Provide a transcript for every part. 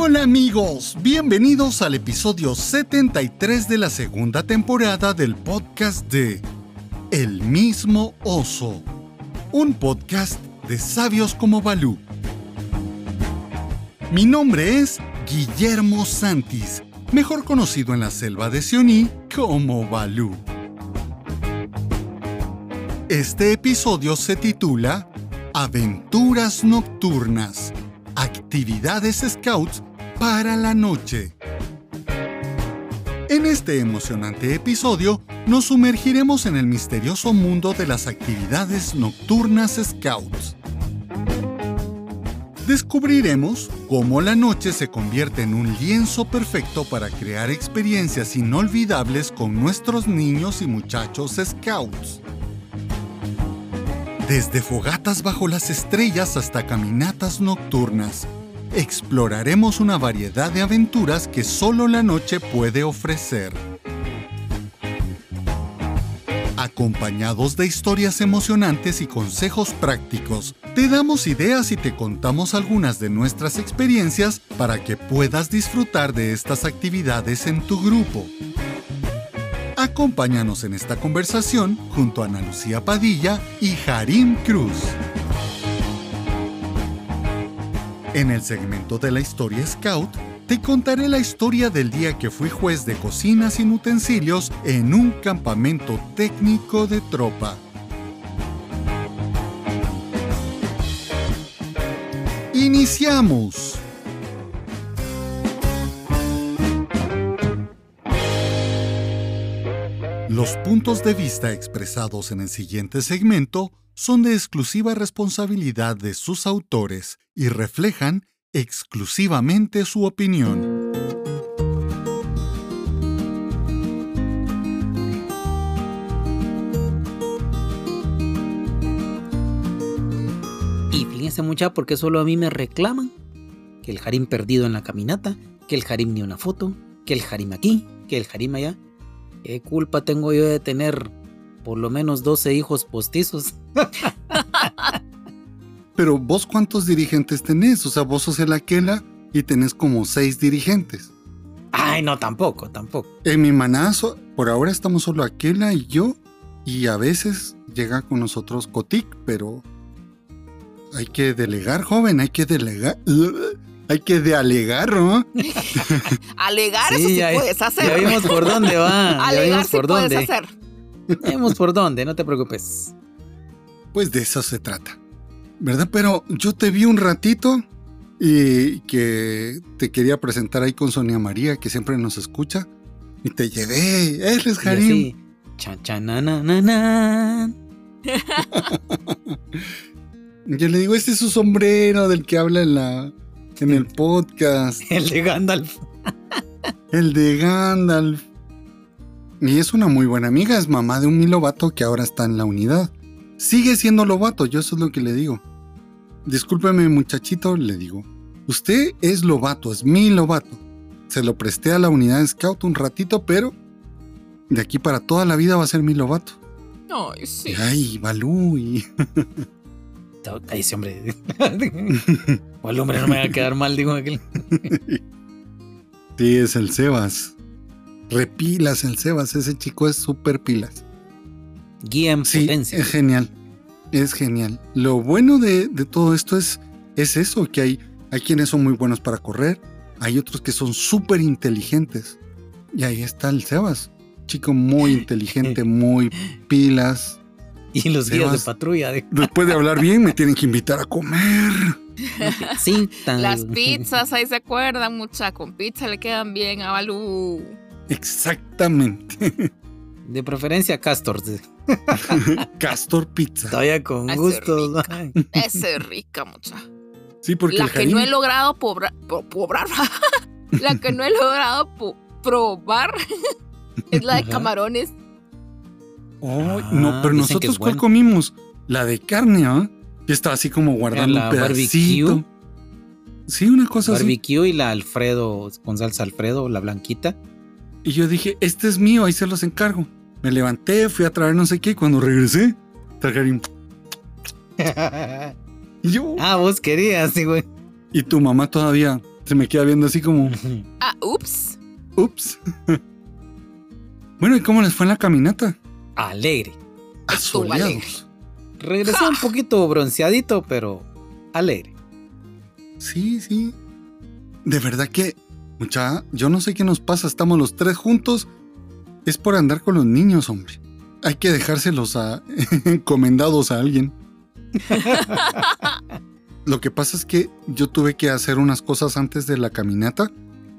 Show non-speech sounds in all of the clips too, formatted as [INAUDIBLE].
Hola amigos, bienvenidos al episodio 73 de la segunda temporada del podcast de El mismo oso, un podcast de sabios como Balú. Mi nombre es Guillermo Santis, mejor conocido en la selva de Sioní como Balú. Este episodio se titula Aventuras Nocturnas, actividades Scouts para la noche. En este emocionante episodio nos sumergiremos en el misterioso mundo de las actividades nocturnas Scouts. Descubriremos cómo la noche se convierte en un lienzo perfecto para crear experiencias inolvidables con nuestros niños y muchachos Scouts. Desde fogatas bajo las estrellas hasta caminatas nocturnas, exploraremos una variedad de aventuras que solo la noche puede ofrecer. Acompañados de historias emocionantes y consejos prácticos, te damos ideas y te contamos algunas de nuestras experiencias para que puedas disfrutar de estas actividades en tu grupo. Acompáñanos en esta conversación junto a Ana Lucía Padilla y Harim Cruz. En el segmento de la historia Scout, te contaré la historia del día que fui juez de cocina sin utensilios en un campamento técnico de tropa. ¡Iniciamos! Los puntos de vista expresados en el siguiente segmento son de exclusiva responsabilidad de sus autores y reflejan exclusivamente su opinión. Y fíjense mucha porque solo a mí me reclaman que el Harim perdido en la caminata, que el Harim ni una foto, que el Harim aquí, que el Harim allá. ¿Qué culpa tengo yo de tener por lo menos 12 hijos postizos? [LAUGHS] Pero vos cuántos dirigentes tenés? O sea, vos sos el Aquela y tenés como seis dirigentes. Ay, no, tampoco, tampoco. En mi manazo, por ahora estamos solo Aquela y yo, y a veces llega con nosotros Cotic, pero hay que delegar, joven, hay que delegar. Hay que de alegar, ¿no? [LAUGHS] alegar, eso sí puedes hacer. Ya vimos por dónde va. alegar sí por puedes dónde. hacer. Ya vimos por dónde, no te preocupes. Pues de eso se trata. ¿Verdad? Pero yo te vi un ratito y que te quería presentar ahí con Sonia María, que siempre nos escucha. Y te llevé. Él es Harim. Sí. Cha, cha, na, na, na, na. [LAUGHS] Yo le digo, este es su sombrero del que habla en la en el podcast. [LAUGHS] El de Gandalf. El de Gandalf. Y es una muy buena amiga, es mamá de un mi lobato que ahora está en la unidad. Sigue siendo lobato, yo eso es lo que le digo. Discúlpeme muchachito, le digo. Usted es lobato, es mi lobato. Se lo presté a la unidad de scout un ratito, pero de aquí para toda la vida va a ser mi lobato. Ay, sí. Ay, Balú. Y... Ay, ese hombre. [LAUGHS] o el hombre no me va a quedar mal, digo aquel. [LAUGHS] sí, es el Sebas. Repilas el Sebas, ese chico es súper pilas. Guía en sí, potencia. Es genial. Es genial. Lo bueno de, de, todo esto es, es eso, que hay, hay quienes son muy buenos para correr, hay otros que son súper inteligentes. Y ahí está el Sebas. Chico muy [LAUGHS] inteligente, muy pilas. Y los días de patrulla. De... Después de hablar bien, me tienen que invitar a comer. Sí, tan... Las pizzas, ahí se acuerdan, mucha. Con pizza le quedan bien a Balú. Exactamente. De preferencia Castor. [LAUGHS] Castor Pizza. Todavía con Ese gusto. Ese es rica, mucha. Sí, porque La el que no he logrado pobra, po, pobrar. [LAUGHS] la que no he logrado probar [LAUGHS] es la de Ajá. camarones. Oh, Ah, no, pero dicen que nosotros cuál bueno. comimos? La de carne, ¿ah? Yo estaba así como guardando la un pedacito. barbecue. Sí, una cosa así. Barbecue y la Alfredo con salsa Alfredo, la blanquita. Y yo dije, este es mío, ahí se los encargo. Me levanté, fui a traer no sé qué, y cuando regresé, Targaryen. [LAUGHS] Y yo, ah, vos querías, sí, güey. y tu mamá todavía, Se me queda viendo así como, [LAUGHS] Ah, ups. ups. [LAUGHS] bueno, ¿y cómo les fue en la caminata? Alegre. Asoleados. Regresé un poquito bronceadito, pero alegre. Sí, sí. De verdad que, mucha, yo no sé qué nos pasa, estamos los tres juntos. Es por andar con los niños, hombre. Hay que dejárselos a, [LAUGHS] encomendados a alguien. [LAUGHS] Lo que pasa es que yo tuve que hacer unas cosas antes de la caminata.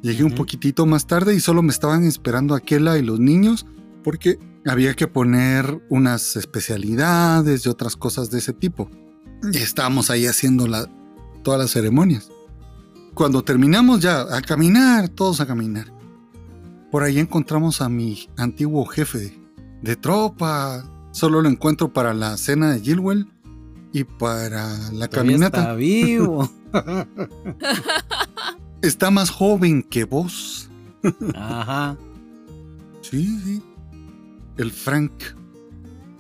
Llegué un poquitito más tarde y solo me estaban esperando Aquela y los niños porque había que poner unas especialidades y otras cosas de ese tipo. Y estábamos ahí haciendo la, todas las ceremonias. Cuando terminamos ya a caminar, todos a caminar. Por ahí encontramos a mi antiguo jefe de, tropa. Solo lo encuentro para la cena de Gilwell y para la Todavía caminata. Está vivo. [LAUGHS] Está más joven que vos. Ajá. Sí, sí. El Frank.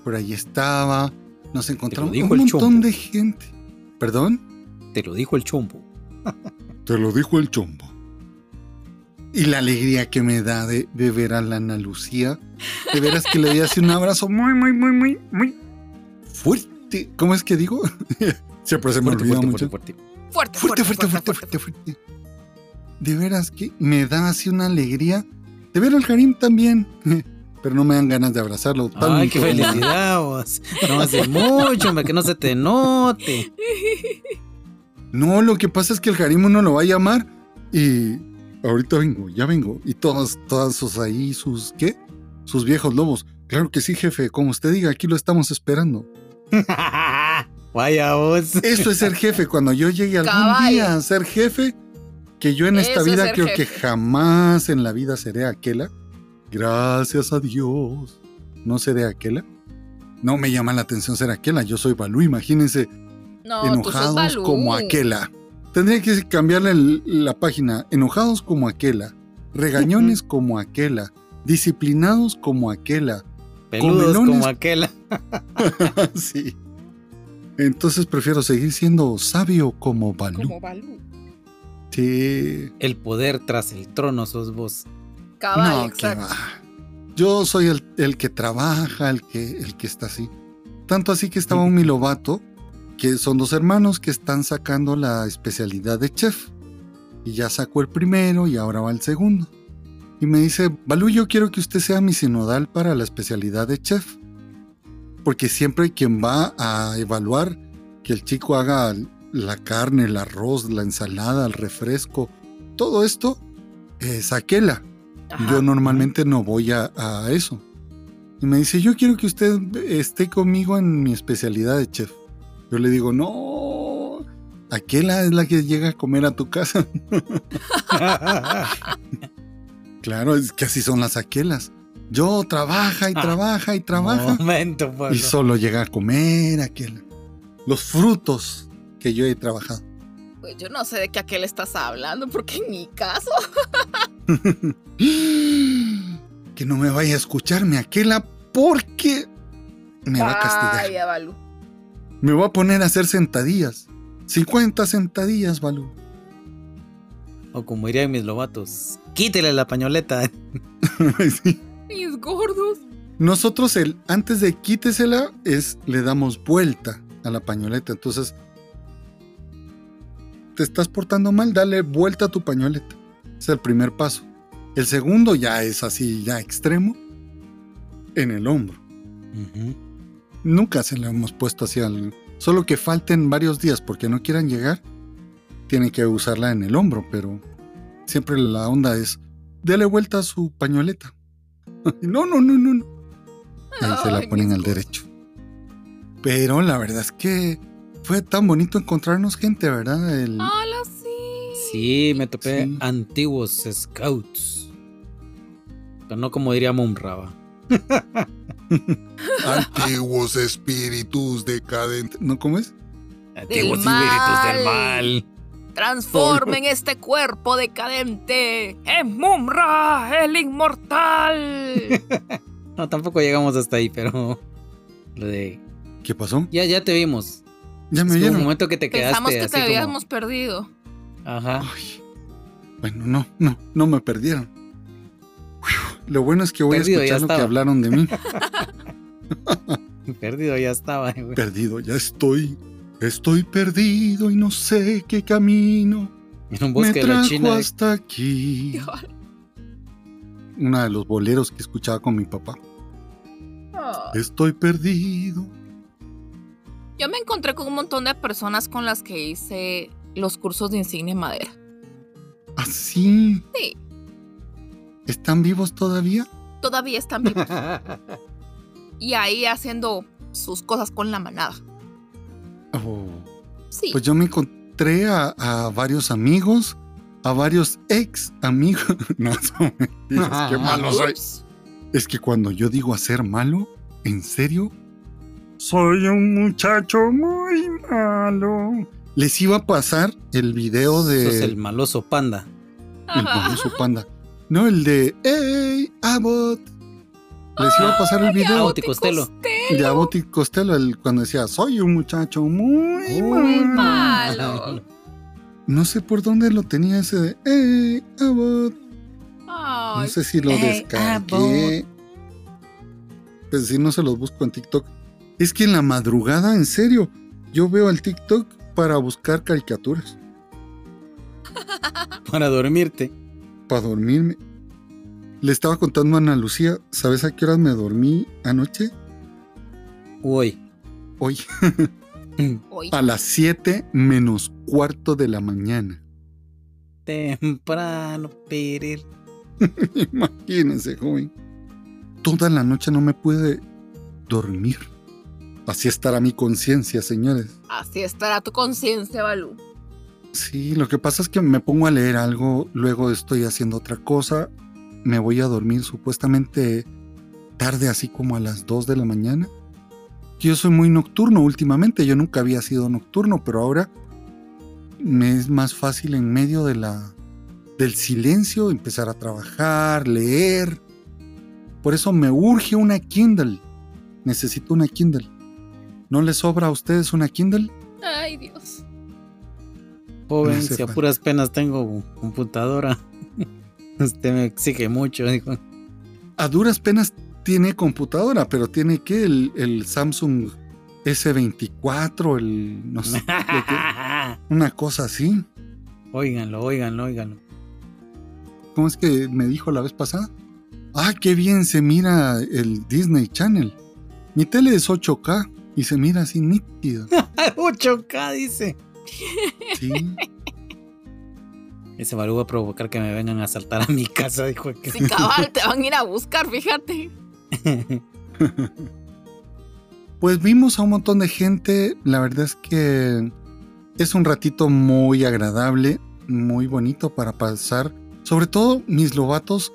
Por ahí estaba. Nos encontramos dijo un montón chombo. de gente. ¿Perdón? Te lo dijo el chombo. Te lo dijo el chombo. Y la alegría que me da de, de ver a la Ana Lucía. De veras que le di así un abrazo muy, muy, muy, muy, muy fuerte. ¿Cómo es que digo? [LAUGHS] Siempre se me Fuerte, olvida fuerte, mucho. fuerte, fuerte. Fuerte, Fuerte, fuerte, fuerte, fuerte, fuerte. De veras que me da así una alegría de ver al Harim también. [LAUGHS] Pero no me dan ganas de abrazarlo. Ay, tanto qué felicidad. No hace mucho, que no se te note. [LAUGHS] No, lo que pasa es que el Harim uno lo va a llamar y ahorita vengo, ya vengo. Y todas, todas sus ahí, sus, ¿qué? Sus viejos lobos. Claro que sí, jefe, como usted diga, aquí lo estamos esperando. [LAUGHS] Vaya vos. Eso es ser jefe. Cuando yo llegue algún Caballo. día a ser jefe, que yo en esta Eso vida creo que jamás en la vida seré aquela. Gracias a Dios. No seré aquela. No me llama la atención ser aquela. Yo soy Balú, imagínense, No, enojados como aquela. Tendría que cambiarle el- la página. Enojados como aquela. Regañones como aquela. Disciplinados como aquela. Peludos comelones. como aquel. [LAUGHS] sí. Entonces prefiero seguir siendo sabio como Balú. Como Balú. Sí. El poder tras el trono sos vos. Cabal, no, que exacto. va. Yo soy el, el que trabaja, el que, el que está así. Tanto así que estaba un milovato, que son dos hermanos que están sacando la especialidad de chef. Y ya sacó el primero y ahora va el segundo. Y me dice, Balú, yo quiero que usted sea mi sinodal para la especialidad de chef. Porque siempre hay quien va a evaluar que el chico haga la carne, el arroz, la ensalada, el refresco. Todo esto es aquela. Ajá. Yo normalmente no voy a, a eso. Y me dice, yo quiero que usted esté conmigo en mi especialidad de chef. Yo le digo, no, aquella es la que llega a comer a tu casa. [LAUGHS] claro, es que así son las aquelas. Yo trabaja y Ah. trabaja y trabaja. Momento, Pablo. Y solo llega a comer aquel. Los frutos que yo he trabajado. Pues yo no sé de qué aquel estás hablando, porque en mi caso. [LAUGHS] que no me vaya a escucharme aquela porque me va a castigar. Vaya, Balú. Me voy a poner a hacer sentadillas. 50 sentadillas, Balú. O como dirían mis lobatos, quítele la pañoleta. [LAUGHS] Sí. Mis gordos. Nosotros el antes de quítesela es le damos vuelta a la pañoleta. Entonces, te estás portando mal, dale vuelta a tu pañoleta. Es el primer paso. El segundo ya es así, ya extremo, en el hombro. Ujú. Nunca se la hemos puesto así al... Solo que falten varios días porque no quieran llegar, tienen que usarla en el hombro, pero siempre la onda es, dele vuelta a su pañoleta. [LAUGHS] No, no, no, no. no. Ahí se la ponen al derecho. Pero la verdad es que fue tan bonito encontrarnos gente, ¿verdad? El- ¡Hala, sí! Sí, me topé Sí. antiguos scouts. Pero no como diría Mumraba. [LAUGHS] [LAUGHS] Antiguos espíritus decadentes. ¿No cómo es? Antiguos espíritus del mal. Transformen este cuerpo decadente en Mumra, el inmortal. [LAUGHS] No, tampoco llegamos hasta ahí, pero. Lo de. ¿Qué pasó? Ya, ya te vimos. ¿Ya me Hubo un momento que te quedaste Pensamos que así te como- habíamos perdido. Ajá. Ay, Bueno, no, no, no me perdieron. Lo bueno es que voy Perdido, a escuchar lo que hablaron de mí. [LAUGHS] Perdido ya estaba, güey. Perdido, ya estoy. Estoy perdido y no sé qué camino En un me bosque de la trajo China. hasta aquí. Uno de los boleros que escuchaba con mi papá. Ah. Estoy perdido. Yo me encontré con un montón de personas con las que hice los cursos de insignia en madera. Así. Sí. ¿Están vivos todavía? Todavía están vivos. [LAUGHS] y ahí haciendo sus cosas con la manada. Oh. Sí. Pues yo me encontré a, a varios amigos, a varios ex amigos. [LAUGHS] no, son mentiras, qué [LAUGHS] malo soy. Es que cuando yo digo hacer malo, ¿en serio? Soy un muchacho muy malo. Les iba a pasar el video de Sos el maloso panda. el famoso panda. No, el de Hey Abbott. Les iba a pasar el video Abbott y Costello. de Abbott y Costello el- cuando decía soy un muchacho muy Muy malo. malo. No sé por dónde lo tenía ese de Hey Abbott. No sé si lo Hey, descargué. Pues si no se los busco en TikTok. Es que en la madrugada, en serio, yo veo el TikTok para buscar caricaturas, [LAUGHS] Para dormirte. Para dormirme. Le estaba contando a Ana Lucía, ¿sabes a qué horas me dormí anoche? Uy. Hoy, [LAUGHS] hoy. a las 7 menos cuarto de la mañana. Temprano, perir. [LAUGHS] Imagínense, joven. Toda la noche no me pude dormir. Así estará mi conciencia, señores. Así estará tu conciencia, Balú. Sí, lo que pasa es que me pongo a leer algo, luego estoy haciendo otra cosa, me voy a dormir supuestamente tarde, así como a las 2 de la mañana. Yo soy muy nocturno últimamente, yo nunca había sido nocturno, pero ahora me es más fácil en medio de la del silencio empezar a trabajar, leer. Por eso me urge una Kindle. Necesito una Kindle. ¿No les sobra a ustedes una Kindle? Ay, Dios. Joven, No sé, si a puras penas tengo computadora. Usted [LAUGHS] me exige mucho, dijo. a duras penas tiene computadora, pero tiene que el, el Samsung S24, el no sé, [LAUGHS] una cosa así. óiganlo, óiganlo, óiganlo. ¿Cómo es que me dijo la vez pasada? Ah, qué bien se mira el Disney Channel. Mi tele es 8K y se mira así nítido. [LAUGHS] 8K dice. Sí. Ese balú va a provocar que me vengan a asaltar a mi casa, dijo que. Si cabal, te van a ir a buscar, fíjate. [LAUGHS] Pues vimos a un montón de gente. La verdad es que es un ratito muy agradable, muy bonito para pasar. Sobre todo mis lobatos,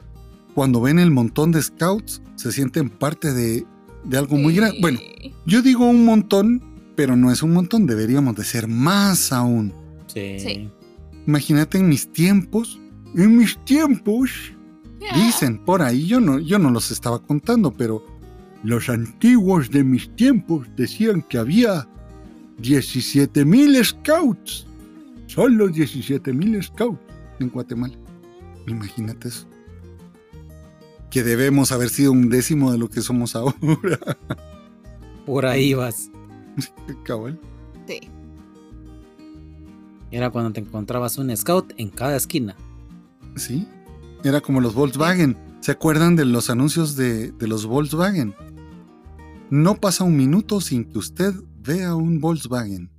cuando ven el montón de scouts, se sienten parte de, de algo muy grande. Bueno, yo digo un montón, pero no es un montón. Deberíamos de ser más aún. Sí. Sí. Imagínate en mis tiempos. En mis tiempos. Dicen por ahí, yo no, yo no los estaba contando, pero los antiguos de mis tiempos decían que había 17.000 scouts. Solo 17.000 scouts en Guatemala. Imagínate eso. Que debemos haber sido un décimo de lo que somos ahora. Por ahí vas. [LAUGHS] Cabal. Sí. Era cuando te encontrabas un scout en cada esquina. Sí. Era como los Volkswagen. ¿Se acuerdan de los anuncios de, de los Volkswagen? No pasa un minuto sin que usted vea un Volkswagen.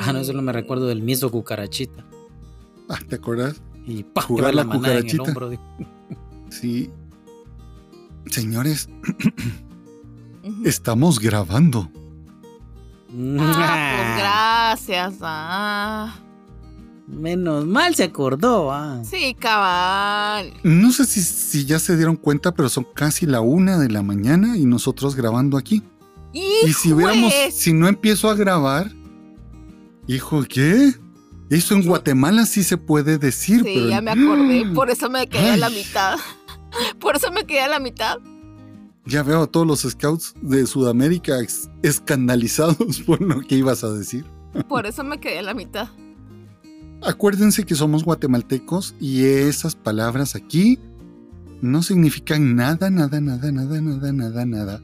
Ah, no, solo me recuerdo del miso cucarachita. Ah, ¿te acuerdas? Y pa, Jugar llevar la manada en el cucarachita. hombro. Sí. Señores, estamos grabando. Ah, [LAUGHS] pues gracias. Ah. Menos mal se acordó, ah. Sí, cabal. No sé si, si ya se dieron cuenta, pero son casi la una de la mañana y nosotros grabando aquí. Y si hubiéramos, si no empiezo a grabar, hijo, ¿qué? Eso en Guatemala sí se puede decir, Sí, pero ya me acordé. [LAUGHS] Por eso me quedé a la mitad. Por eso me quedé a la mitad. Ya veo a todos los scouts de Sudamérica escandalizados por lo que ibas a decir. Por eso me quedé a la mitad. acuérdense que somos guatemaltecos y esas palabras aquí no significan nada, nada, nada, nada, nada, nada, nada.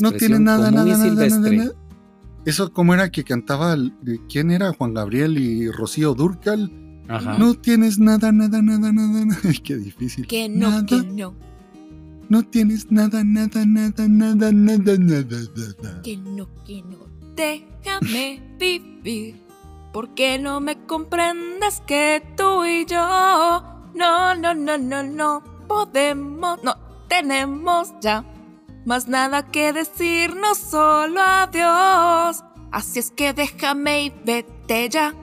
No tienen nada, nada, nada, nada, nada. Eso como era que cantaba, ¿quién era? Juan Gabriel y Rocío Durcal. Ajá. No tienes nada, nada, nada, nada, nada. Ay, qué difícil. Que no, nada, que no. No tienes nada, nada, nada, nada, nada, nada, nada. Que no, que no. Déjame vivir. ¿Por qué no me comprendes que tú y yo no, no, no, no, no podemos, no tenemos ya más nada que decirnos, solo adiós. Así es que déjame y vete ya.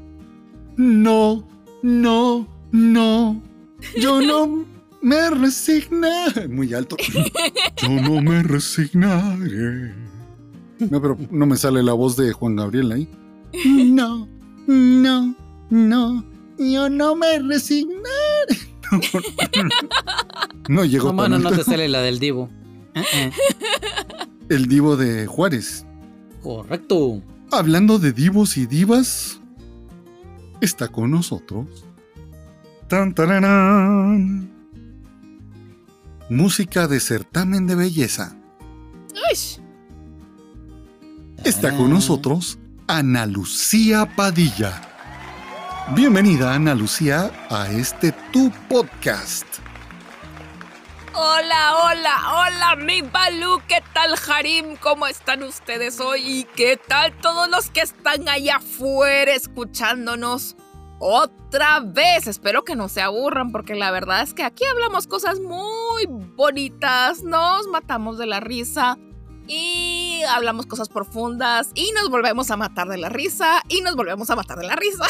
No, no, no. Yo no [LAUGHS] me resignaré. Muy alto. Yo no me resignaré. No, pero no me sale la voz de Juan Gabriel ahí. No, no, no. Yo no me resignaré. [LAUGHS] No, llegó. No, mano, no te sale la del Divo. El divo de Juárez. Correcto. Hablando de divos y divas, está con nosotros. Tan, tararán. Música de certamen de belleza. Está con nosotros Ana Lucía Padilla. Bienvenida, Ana Lucía, a este tu podcast. Hola, hola, hola, mi Balú, ¿qué tal, Harim? ¿Cómo están ustedes hoy? ¿Y qué tal todos los que están allá afuera escuchándonos? Otra vez, espero que no se aburran porque la verdad es que aquí hablamos cosas muy bonitas, nos matamos de la risa y hablamos cosas profundas y nos volvemos a matar de la risa y nos volvemos a matar de la risa.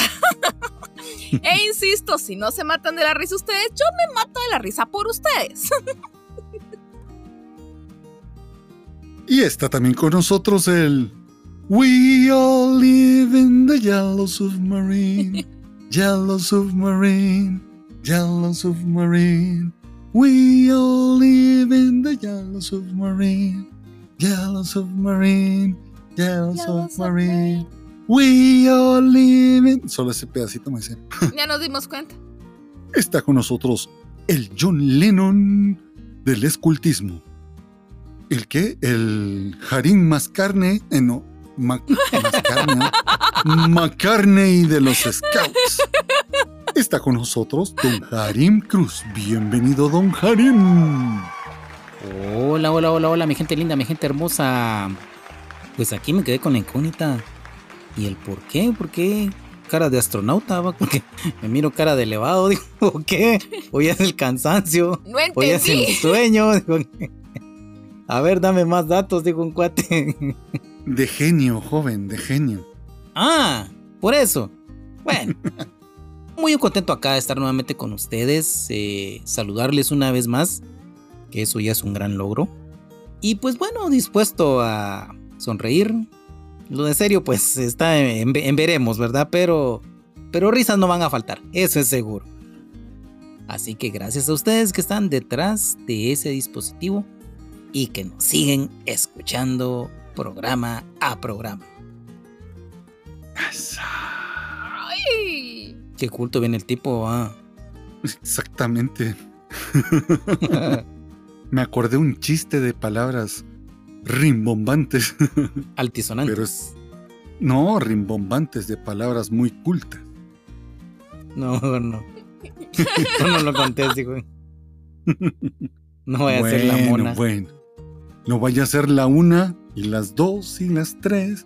[LAUGHS] e insisto, si no se matan de la risa ustedes, yo me mato de la risa por ustedes. y está también con nosotros el We all live in the yellow submarine. [LAUGHS] Yellow submarine. Yellow submarine. We all live in the yellow submarine. Yellow submarine. Yellow, submarine. We all live in... Solo ese pedacito me dice. ya nos dimos cuenta. Está con nosotros el John Lennon del escultismo. ¿El qué? El Harim Mascarne. Eh, no. Mac Mascarne. McCartney de los Scouts. Está con nosotros Don Harim Cruz. Bienvenido, Don Harim. Hola, hola, hola, hola, mi gente linda, mi gente hermosa. Pues aquí me quedé con la incógnita. ¿Y el por qué? ¿Por qué? Cara de astronauta, [LAUGHS] ¿va? porque me miro cara de elevado, [LAUGHS] digo, ¿o qué? Hoy es el cansancio. No entendí. Hoy es el sueño. [LAUGHS] Digo, a ver, dame más datos, digo un cuate. De genio, joven, de genio. Ah, por eso. Bueno, [LAUGHS] muy contento acá de estar nuevamente con ustedes, eh, saludarles una vez más, que eso ya es un gran logro. Y pues bueno, dispuesto a sonreír, lo de serio, pues está en, en, veremos, ¿verdad? Pero, pero risas no van a faltar, eso es seguro. Así que gracias a ustedes que están detrás de ese dispositivo y que nos siguen escuchando programa a programa. Ay. Qué culto viene el tipo, ah. Exactamente. [LAUGHS] Me acordé un chiste de palabras rimbombantes. Altisonantes. Pero es, no, rimbombantes de palabras muy cultas. No, no. Tú no lo contés, güey. No vaya bueno, a ser la mona. Bueno, no vaya a ser la una y las dos y las tres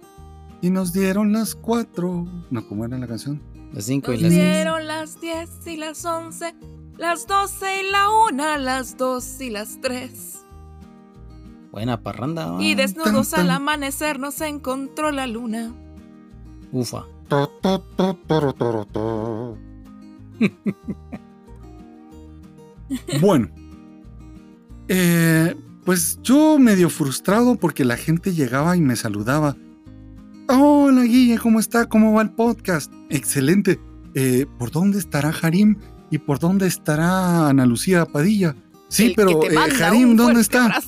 y nos dieron las cuatro. No, ¿cómo era la canción? Las cinco y Nos las seis. dieron las 10 y las 11, las 12 y la 1, las 2 y las 3. Buena parranda. ah. Y desnudos tan, tan. al amanecer nos encontró la luna. Ufa. Ta, ta, ta, tara, tara, ta. Bueno, eh, pues yo medio frustrado porque la gente llegaba y me saludaba. Hola Guille, ¿cómo está? ¿Cómo va el podcast? Excelente. Eh, ¿Por dónde estará Harim? ¿Y por dónde estará Ana Lucía Padilla? Sí, El pero eh, Harim, ¿dónde está?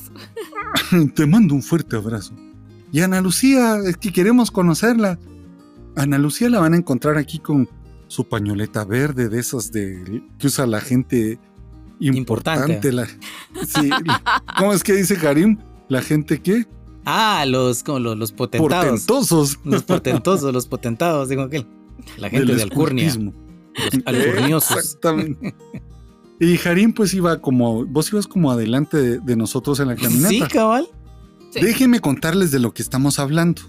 [LAUGHS] Te mando un fuerte abrazo. Y Ana Lucía, es que queremos conocerla. Ana Lucía la van a encontrar aquí con su pañoleta verde de esas de que usa la gente importante. Importante. La, sí, ¿Cómo es que dice Karim? ¿La gente qué? Ah, los, como los, los potentados. Portentosos. Los potentosos, los potentados, digo que la gente Del de Alcurnia. escultismo. Los alcurniosos. Exactamente. Y Harim pues iba como, vos ibas como adelante de, de nosotros en la caminata. Sí, cabal. Sí. Déjenme contarles de lo que estamos hablando.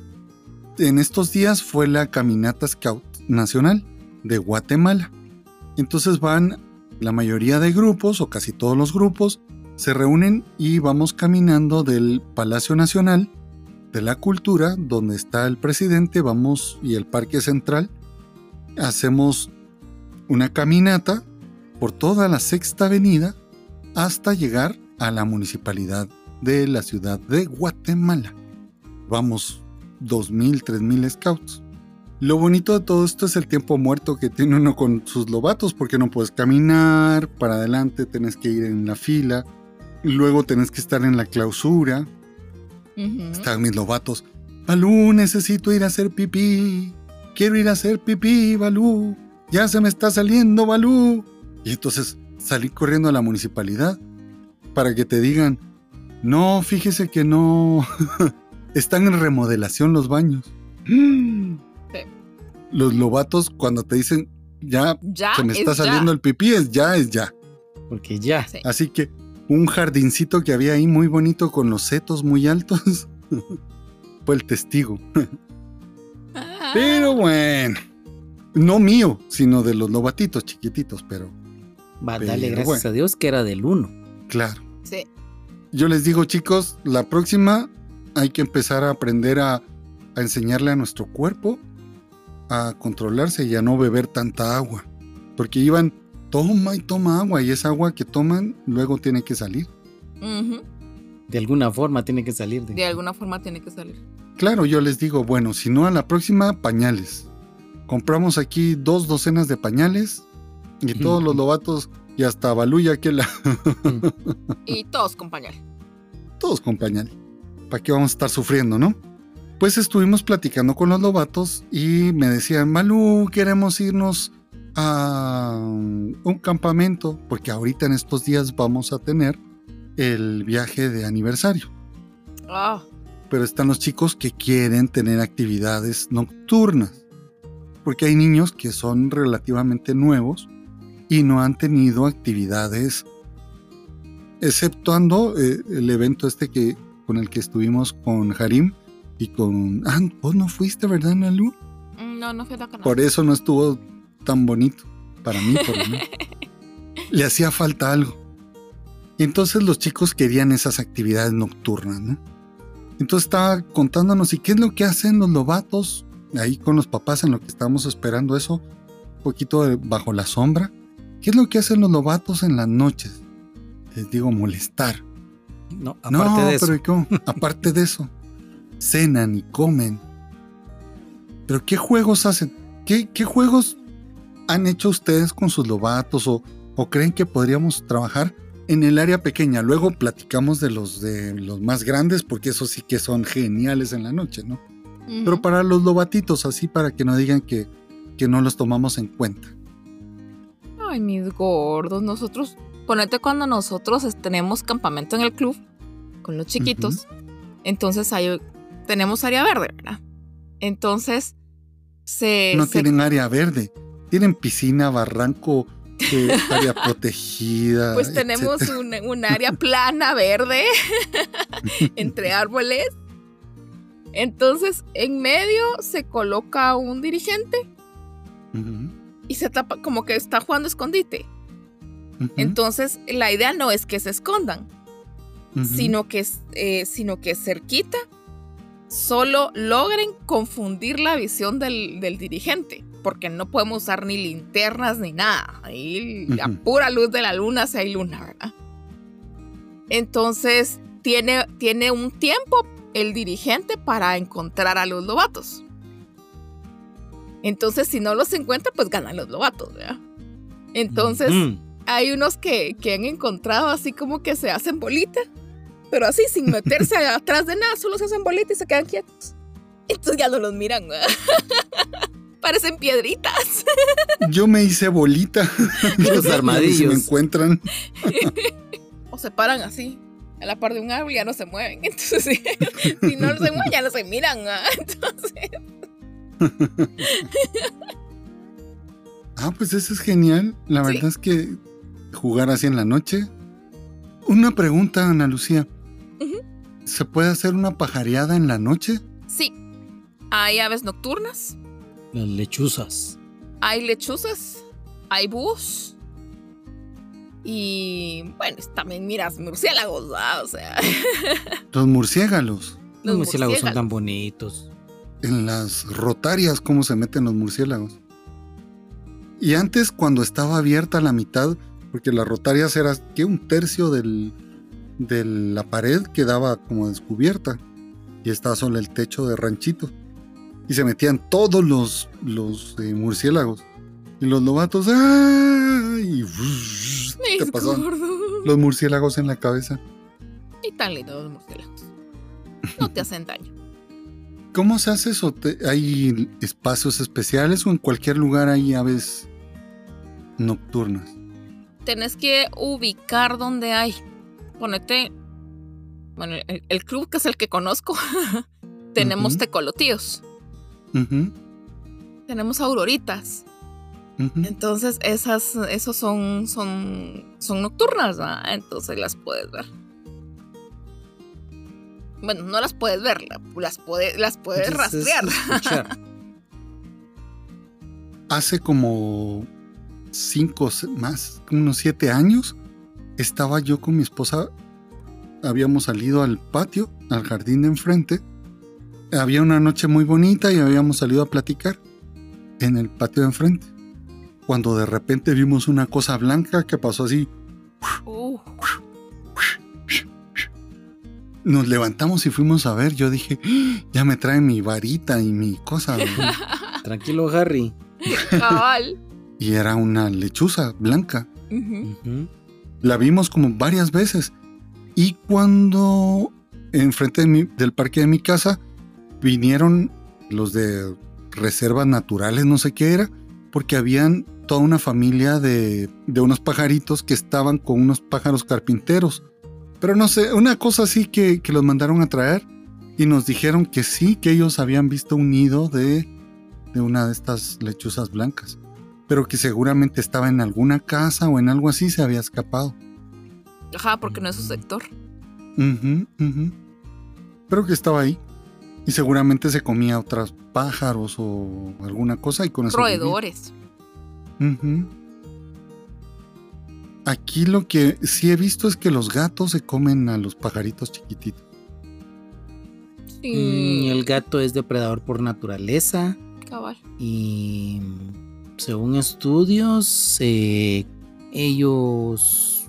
En estos días fue la caminata Scout Nacional de Guatemala. Entonces van la mayoría de grupos o casi todos los grupos se reúnen y vamos caminando del Palacio Nacional de la Cultura, donde está el presidente, vamos y el Parque Central. Hacemos una caminata por toda la Sexta Avenida hasta llegar a la municipalidad de la ciudad de Guatemala. Vamos 2.000, 3.000 scouts. Lo bonito de todo esto es el tiempo muerto que tiene uno con sus lobatos, porque no puedes caminar para adelante, tenés que ir en la fila, luego tenés que estar en la clausura. Ujú. Están mis lobatos. Balú, necesito ir a hacer pipí. Quiero ir a hacer pipí, Balú. Ya se me está saliendo, Balú. Y entonces salí corriendo a la municipalidad para que te digan, no, fíjese que no. [LAUGHS] Están en remodelación los baños. [GASPS] Los lobatos cuando te dicen, ya Ya se me es está ya. saliendo el pipí, es ya, es ya. Porque ya. Sí. Así que un jardincito que había ahí muy bonito con los setos muy altos [LAUGHS] fue el testigo. Ah. Pero bueno, no mío, sino de los lobatitos chiquititos, pero Va, Pero dale gracias bueno. a Dios que era del 1. claro. Sí. Yo les digo chicos, la próxima hay que empezar a aprender a, a enseñarle a nuestro cuerpo a controlarse y a no beber tanta agua. Porque iban, toma y toma agua y esa agua que toman luego tiene que salir. De alguna forma tiene que salir de. De alguna forma tiene que salir. Claro, yo les digo, bueno, si no a la próxima, pañales. Compramos aquí dos docenas de pañales y todos los lobatos y hasta Baluya que la... Y todos, compañeros. Todos con pañal. ¿Para qué vamos a estar sufriendo, no? Pues estuvimos platicando con los lobatos y me decían, Malú, queremos irnos a un campamento, porque ahorita en estos días vamos a tener el viaje de aniversario. Ah, pero están los chicos que quieren tener actividades nocturnas. Porque hay niños que son relativamente nuevos y no han tenido actividades, exceptuando eh, el evento este que con el que estuvimos con Harim y con... Ah, vos no fuiste, ¿verdad, Nalu? mm, no, no la canal. Por eso no estuvo tan bonito. Para mí, por lo menos. [LAUGHS] Le hacía falta algo. Y entonces los chicos querían esas actividades nocturnas, ¿no? Entonces estaba contándonos, ¿y qué es lo que hacen los lobatos? Ahí con los papás en lo que estábamos esperando eso, un poquito de- bajo la sombra. ¿Qué es lo que hacen los lobatos en las noches? Les digo, molestar. No, aparte no, de eso. pero ¿cómo? [LAUGHS] aparte de eso, cenan y comen. Pero ¿qué juegos hacen? ¿Qué, qué juegos han hecho ustedes con sus lobatos o, o creen que podríamos trabajar en el área pequeña? Luego platicamos de los de los más grandes porque esos sí que son geniales en la noche, ¿no? Pero para los lobatitos, así para que no digan que, que no los tomamos en cuenta. Ay, mis gordos. Nosotros, ponete cuando nosotros tenemos campamento en el club con los chiquitos. Entonces ahí tenemos área verde, ¿verdad? Entonces se. No se- tienen área verde, tienen piscina, barranco, eh, [LAUGHS] área protegida. pues tenemos un, un área plana verde [LAUGHS] entre árboles. Entonces, en medio se coloca un dirigente y se tapa como que está jugando escondite. Entonces, la idea no es que se escondan, sino que, eh, sino que cerquita solo logren confundir la visión del, del dirigente, porque no podemos usar ni linternas ni nada. Ahí a Ujú. pura luz de la luna si hay luna, ¿verdad? Entonces tiene, tiene un tiempo el dirigente para encontrar a los lobatos. Entonces, si no los encuentra, pues ganan los lobatos, ¿verdad? Entonces, Mm. hay unos que, que han encontrado así como que se hacen bolita, pero así sin meterse [LAUGHS] atrás de nada, solo se hacen bolita y se quedan quietos. Entonces ya no los miran, ¿verdad? [LAUGHS] Parecen piedritas. Yo me hice bolita. [LAUGHS] Los armadillos. Si me encuentran. [LAUGHS] o se paran así a la par de un árbol y ya no se mueven. Entonces, [LAUGHS] si no se mueven, ya no se miran. Entonces. ah, pues eso es genial. La verdad es que jugar así en la noche. Una pregunta, Ana Lucía. ¿Se puede hacer una pajareada en la noche? Sí. Hay aves nocturnas. Las lechuzas. Hay lechuzas. Hay búhos. Y bueno, también miras murciélagos, o sea. [LAUGHS] Los murciélagos. Los, murciélagos, son tan bonitos. En las rotarias, cómo se meten los murciélagos. Y antes, cuando estaba abierta la mitad, porque las rotarias era que un tercio del, de la pared quedaba como descubierta y estaba solo el techo de ranchito. Y se metían todos los, los eh, murciélagos. Y los lobatos, ¡ay! te pasaban los murciélagos en la cabeza. Y tan lindos los murciélagos. No te hacen daño. ¿Cómo se hace eso? ¿Hay espacios especiales o en cualquier lugar hay aves nocturnas? Tenés que ubicar donde hay. Ponete. Bueno, el, club que es el que conozco, [LAUGHS] tenemos tecolotíos. Tenemos auroritas. Entonces, esas, esos son, son, son nocturnas, Entonces las puedes ver. Bueno, no las puedes ver, las, puede, las puedes rastrear. [LAUGHS] Hace como cinco, más, unos siete años, estaba yo con mi esposa, habíamos salido al patio, al jardín de enfrente, había una noche muy bonita y habíamos salido a platicar en el patio de enfrente cuando de repente vimos una cosa blanca que pasó así. Uh. Nos levantamos y fuimos a ver. Yo dije, ¡Ah! ya me trae mi varita y mi cosa. [LAUGHS] Tranquilo, Harry. Y era una lechuza blanca. La vimos como varias veces. Y cuando enfrente del parque de mi casa vinieron los de reservas naturales, no sé qué era, porque habían toda una familia de, unos pajaritos que estaban con unos pájaros carpinteros. Pero no sé, una cosa así que, los mandaron a traer y nos dijeron que sí, que ellos habían visto un nido de, de una de estas lechuzas blancas, pero que seguramente estaba en alguna casa o en algo así, se había escapado. Ajá, porque no es su sector. Pero que estaba ahí. Y seguramente se comía otros pájaros o alguna cosa y con eso. Roedores. Aquí lo que sí he visto es que los gatos se comen a los pajaritos chiquititos. Sí. Mm, el gato es depredador por naturaleza. Cabal. Y según estudios, eh, ellos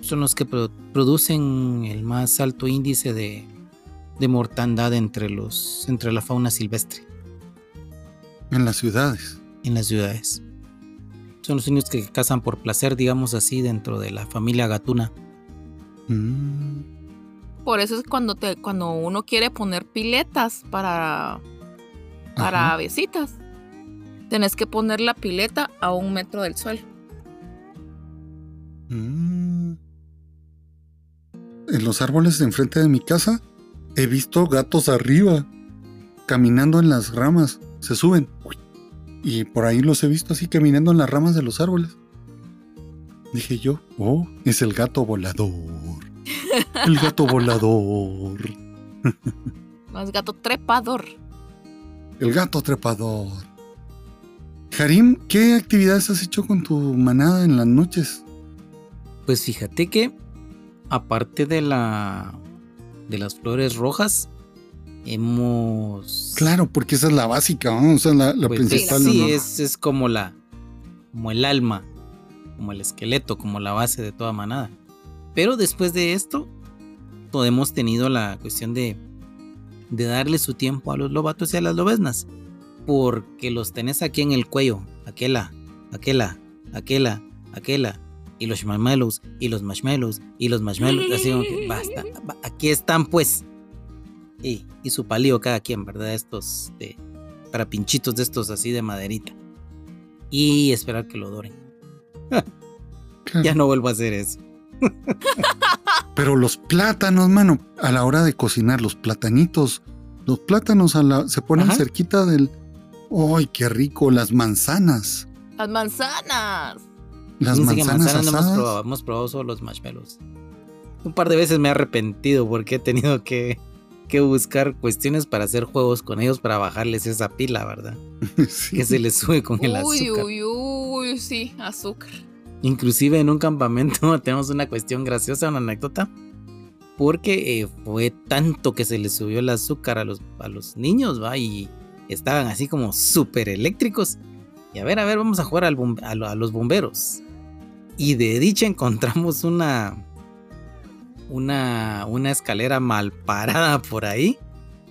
son los que producen el más alto índice de, de mortandad entre, los, entre la fauna silvestre. En las ciudades. En las ciudades. Son los niños que cazan por placer, digamos así, dentro de la familia gatuna. Mm. Por eso es cuando, te, cuando uno quiere poner piletas para, para avesitas. Tenés que poner la pileta a un metro del suelo. Mm. En los árboles de enfrente de mi casa he visto gatos arriba, caminando en las ramas. Se suben. Y por ahí los he visto así caminando en las ramas de los árboles. Dije yo, oh, es el gato volador. El gato [LAUGHS] volador. [LAUGHS] No, es gato trepador. El gato trepador. Harim, ¿qué actividades has hecho con tu manada en las noches? Pues fíjate que, aparte de la. De las flores rojas, hemos... Claro, porque esa es la básica, ¿no? o sea, la, pues, principal. Sí, es, es como la... como el alma, como el esqueleto, como la base de toda manada. Pero después de esto, hemos tenido la cuestión de, de darle su tiempo a los lobatos y a las lobesnas. Porque los tenés aquí en el cuello. Aquela, aquela, aquela, aquela. Y los marshmallows, y los marshmallows, y los marshmallows. Así como que basta. Aquí están pues y, su palío cada quien, ¿verdad? Estos de para pinchitos de estos así de maderita. Y esperar que lo doren. ya no vuelvo a hacer eso. [LAUGHS] Pero los plátanos, mano, a la hora de cocinar, los platanitos, los plátanos a la, se ponen cerquita del... ¡Ay, qué rico! Las manzanas. Las manzanas. Las manzanas, hemos, probado, hemos probado solo los marshmallows. Un par de veces me he arrepentido porque he tenido que, que buscar cuestiones para hacer juegos con ellos para bajarles esa pila, ¿verdad? [LAUGHS] Que se les sube con el azúcar. Uy, uy, uy, sí, azúcar. Inclusive en un campamento [LAUGHS] tenemos una cuestión graciosa, una anécdota. Porque eh, fue tanto que se les subió el azúcar a los, a los niños, ¿va? Y estaban así como súper eléctricos. Y a ver, a ver, vamos a jugar al a, los bomberos. Y de dicha encontramos una, una, una escalera mal parada por ahí,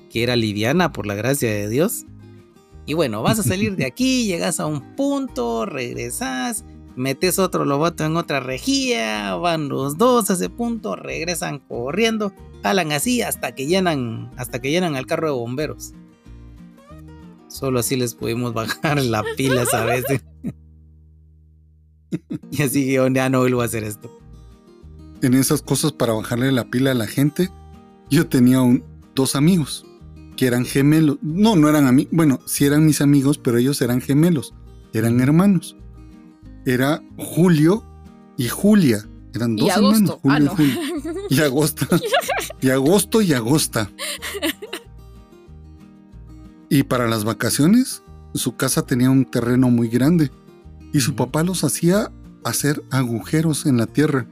que era liviana por la gracia de Dios. Y bueno, vas a salir de aquí, [LAUGHS] llegas a un punto, regresas, metes otro lobato en otra rejilla, van los dos a ese punto, regresan corriendo, jalan así hasta que llenan, hasta que llenan el carro de bomberos. Solo así les pudimos [LAUGHS] bajar la pila esa vez. [LAUGHS] [LAUGHS] y así que ya no vuelvo a hacer esto. En esas cosas para bajarle la pila a la gente, yo tenía dos amigos que eran gemelos. No, no eran amigos. Bueno, sí eran mis amigos, pero ellos eran gemelos. Eran hermanos era Julio y Julia. Eran dos hermanos, Julio ah, y Julia. [LAUGHS] Y agosto. y agosto y agosta. [LAUGHS] Y para las vacaciones, su casa tenía un terreno muy grande y su papá los hacía hacer agujeros en la tierra.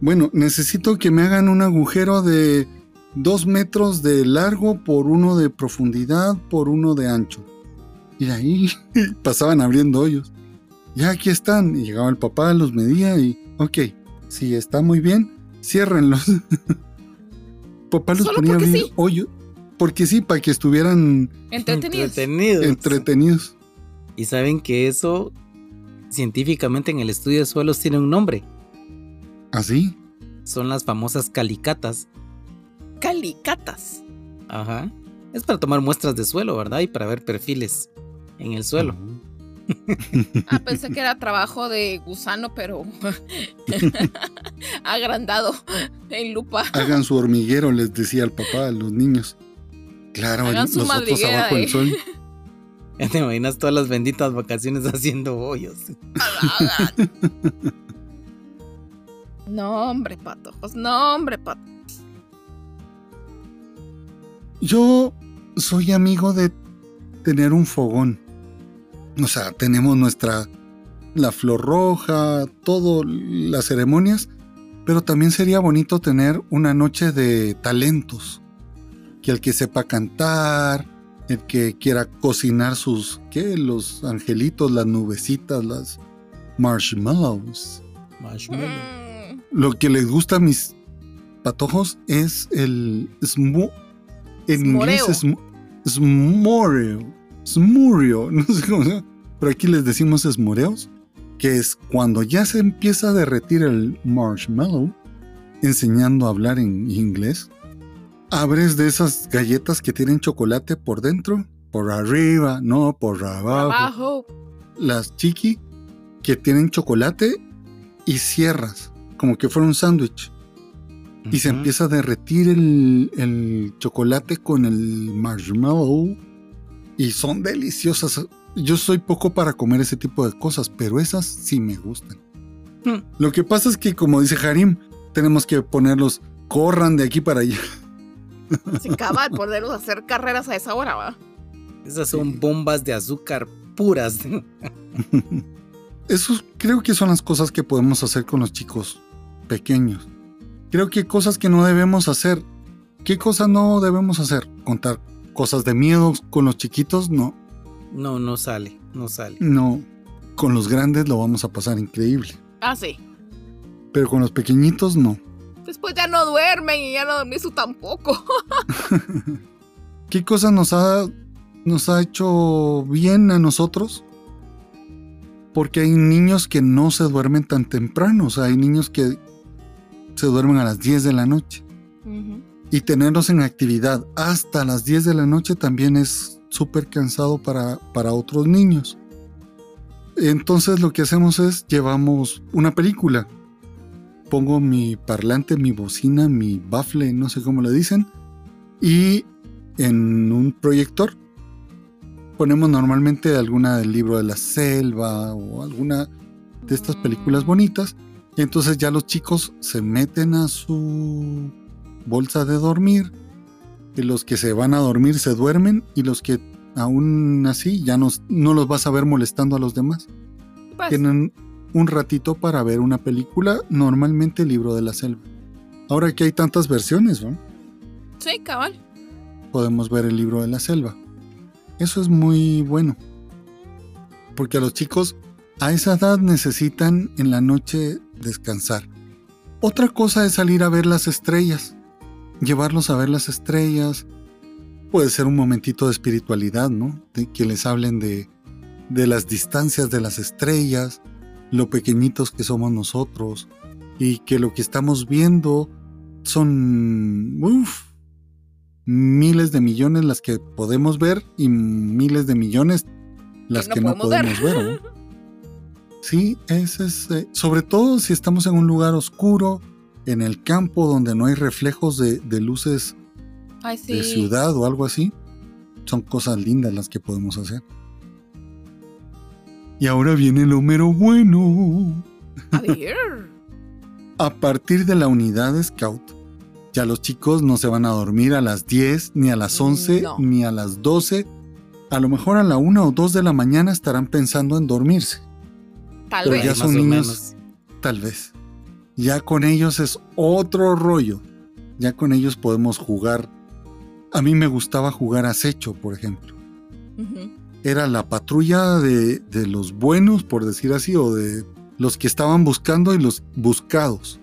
Bueno, necesito que me hagan un agujero de dos metros de largo por uno de profundidad por uno de ancho. Y ahí [LAUGHS] pasaban abriendo hoyos ya aquí están. Y llegaba el papá, los medía y, ok, si está muy bien, ciérrenlos. [LAUGHS] papá los ponía bien hoyo. Porque sí, para que estuvieran entretenidos. entretenidos. Y saben que eso científicamente en el estudio de suelos tiene un nombre. ¿Ah, sí? Son las famosas calicatas. Calicatas. Ajá. Es para tomar muestras de suelo, ¿verdad? Y para ver perfiles en el suelo. Ah, pensé que era trabajo de gusano, pero [LAUGHS] agrandado en lupa. Hagan su hormiguero, les decía el papá a los niños. Claro, Hagan su nosotros abajo del sol. [LAUGHS] Ya te imaginas todas las benditas vacaciones [LAUGHS] haciendo hoyos. [LAUGHS] no, hombre, patojos, no, hombre, patojos. Yo soy amigo de tener un fogón. O sea, tenemos nuestra, la flor roja, todo, las ceremonias, pero también sería bonito tener una noche de talentos. Que el que sepa cantar, el que quiera cocinar sus, ¿qué? Los angelitos, las nubecitas, las marshmallows. Marshmallow. Mm. Lo que les gusta a mis patojos es el smo, en inglés es smoreo Smurio, [LAUGHS] no sé cómo pero aquí les decimos esmoreos, que es cuando ya se empieza a derretir el marshmallow, enseñando a hablar en inglés. Abres de esas galletas que tienen chocolate por dentro, por arriba, no por abajo. Las chiqui que tienen chocolate y cierras, como que fuera un sándwich. Y se empieza a derretir el, el chocolate con el marshmallow y son deliciosas. Yo soy poco para comer ese tipo de cosas, pero esas sí me gustan. Hmm. Lo que pasa es que, como dice Harim, tenemos que ponerlos, corran de aquí para allá. Se acaba de poderlos hacer carreras a esa hora, ¿va? Esas son bombas de azúcar puras. Eso creo que son las cosas que podemos hacer con los chicos pequeños. Creo que cosas que no debemos hacer. ¿Qué cosas no debemos hacer? Contar cosas de miedo con los chiquitos, no. No, no sale, no sale. No, con los grandes lo vamos a pasar increíble. Ah, sí. Pero con los pequeñitos no. Después ya no duermen y ya no dormís tú tampoco. [LAUGHS] ¿Qué cosa nos ha, nos ha hecho bien a nosotros? Porque hay niños que no se duermen tan temprano, o sea, hay niños que se duermen a las 10 de la noche y tenerlos en actividad hasta las 10 de la noche también es súper cansado para, para otros niños. Entonces lo que hacemos es llevamos una película. Pongo mi parlante, mi bocina, mi bafle, no sé cómo le dicen, y en un proyector ponemos normalmente alguna del libro de la selva o alguna de estas películas bonitas. Y entonces ya los chicos se meten a su bolsa de dormir. Y los que se van a dormir se duermen. Y los que aún así ya no, no los vas a ver molestando a los demás. Pues, Tienen un ratito para ver una película, normalmente el libro de la selva. Ahora que hay tantas versiones, ¿no? sí, cabal. podemos ver el libro de la selva. Eso es muy bueno. Porque a los chicos a esa edad necesitan en la noche descansar. Otra cosa es salir a ver las estrellas. Llevarlos a ver las estrellas. Puede ser un momentito de espiritualidad, ¿no? De que les hablen de, de las distancias de las estrellas, lo pequeñitos que somos nosotros, y que lo que estamos viendo son uf, miles de millones las que podemos ver y miles de millones las no que no podemos ver. [LAUGHS] Sí, ese es, eh, sobre todo si estamos en un lugar oscuro, en el campo donde no hay reflejos de, de luces Ay, sí. de ciudad o algo así, son cosas lindas las que podemos hacer. Y ahora viene lo mero bueno. A ver. [LAUGHS] A partir de la unidad Scout, ya los chicos no se van a dormir a las 10, ni a las 11, No. ni a las 12. A lo mejor a la 1 o 2 de la mañana estarán pensando en dormirse. Tal Pero vez. ya son niños. Tal vez. Ya con ellos es otro rollo. Ya con ellos podemos jugar. A mí me gustaba jugar acecho, por ejemplo. Era la patrulla de, de los buenos, por decir así, o de los que estaban buscando y los buscados.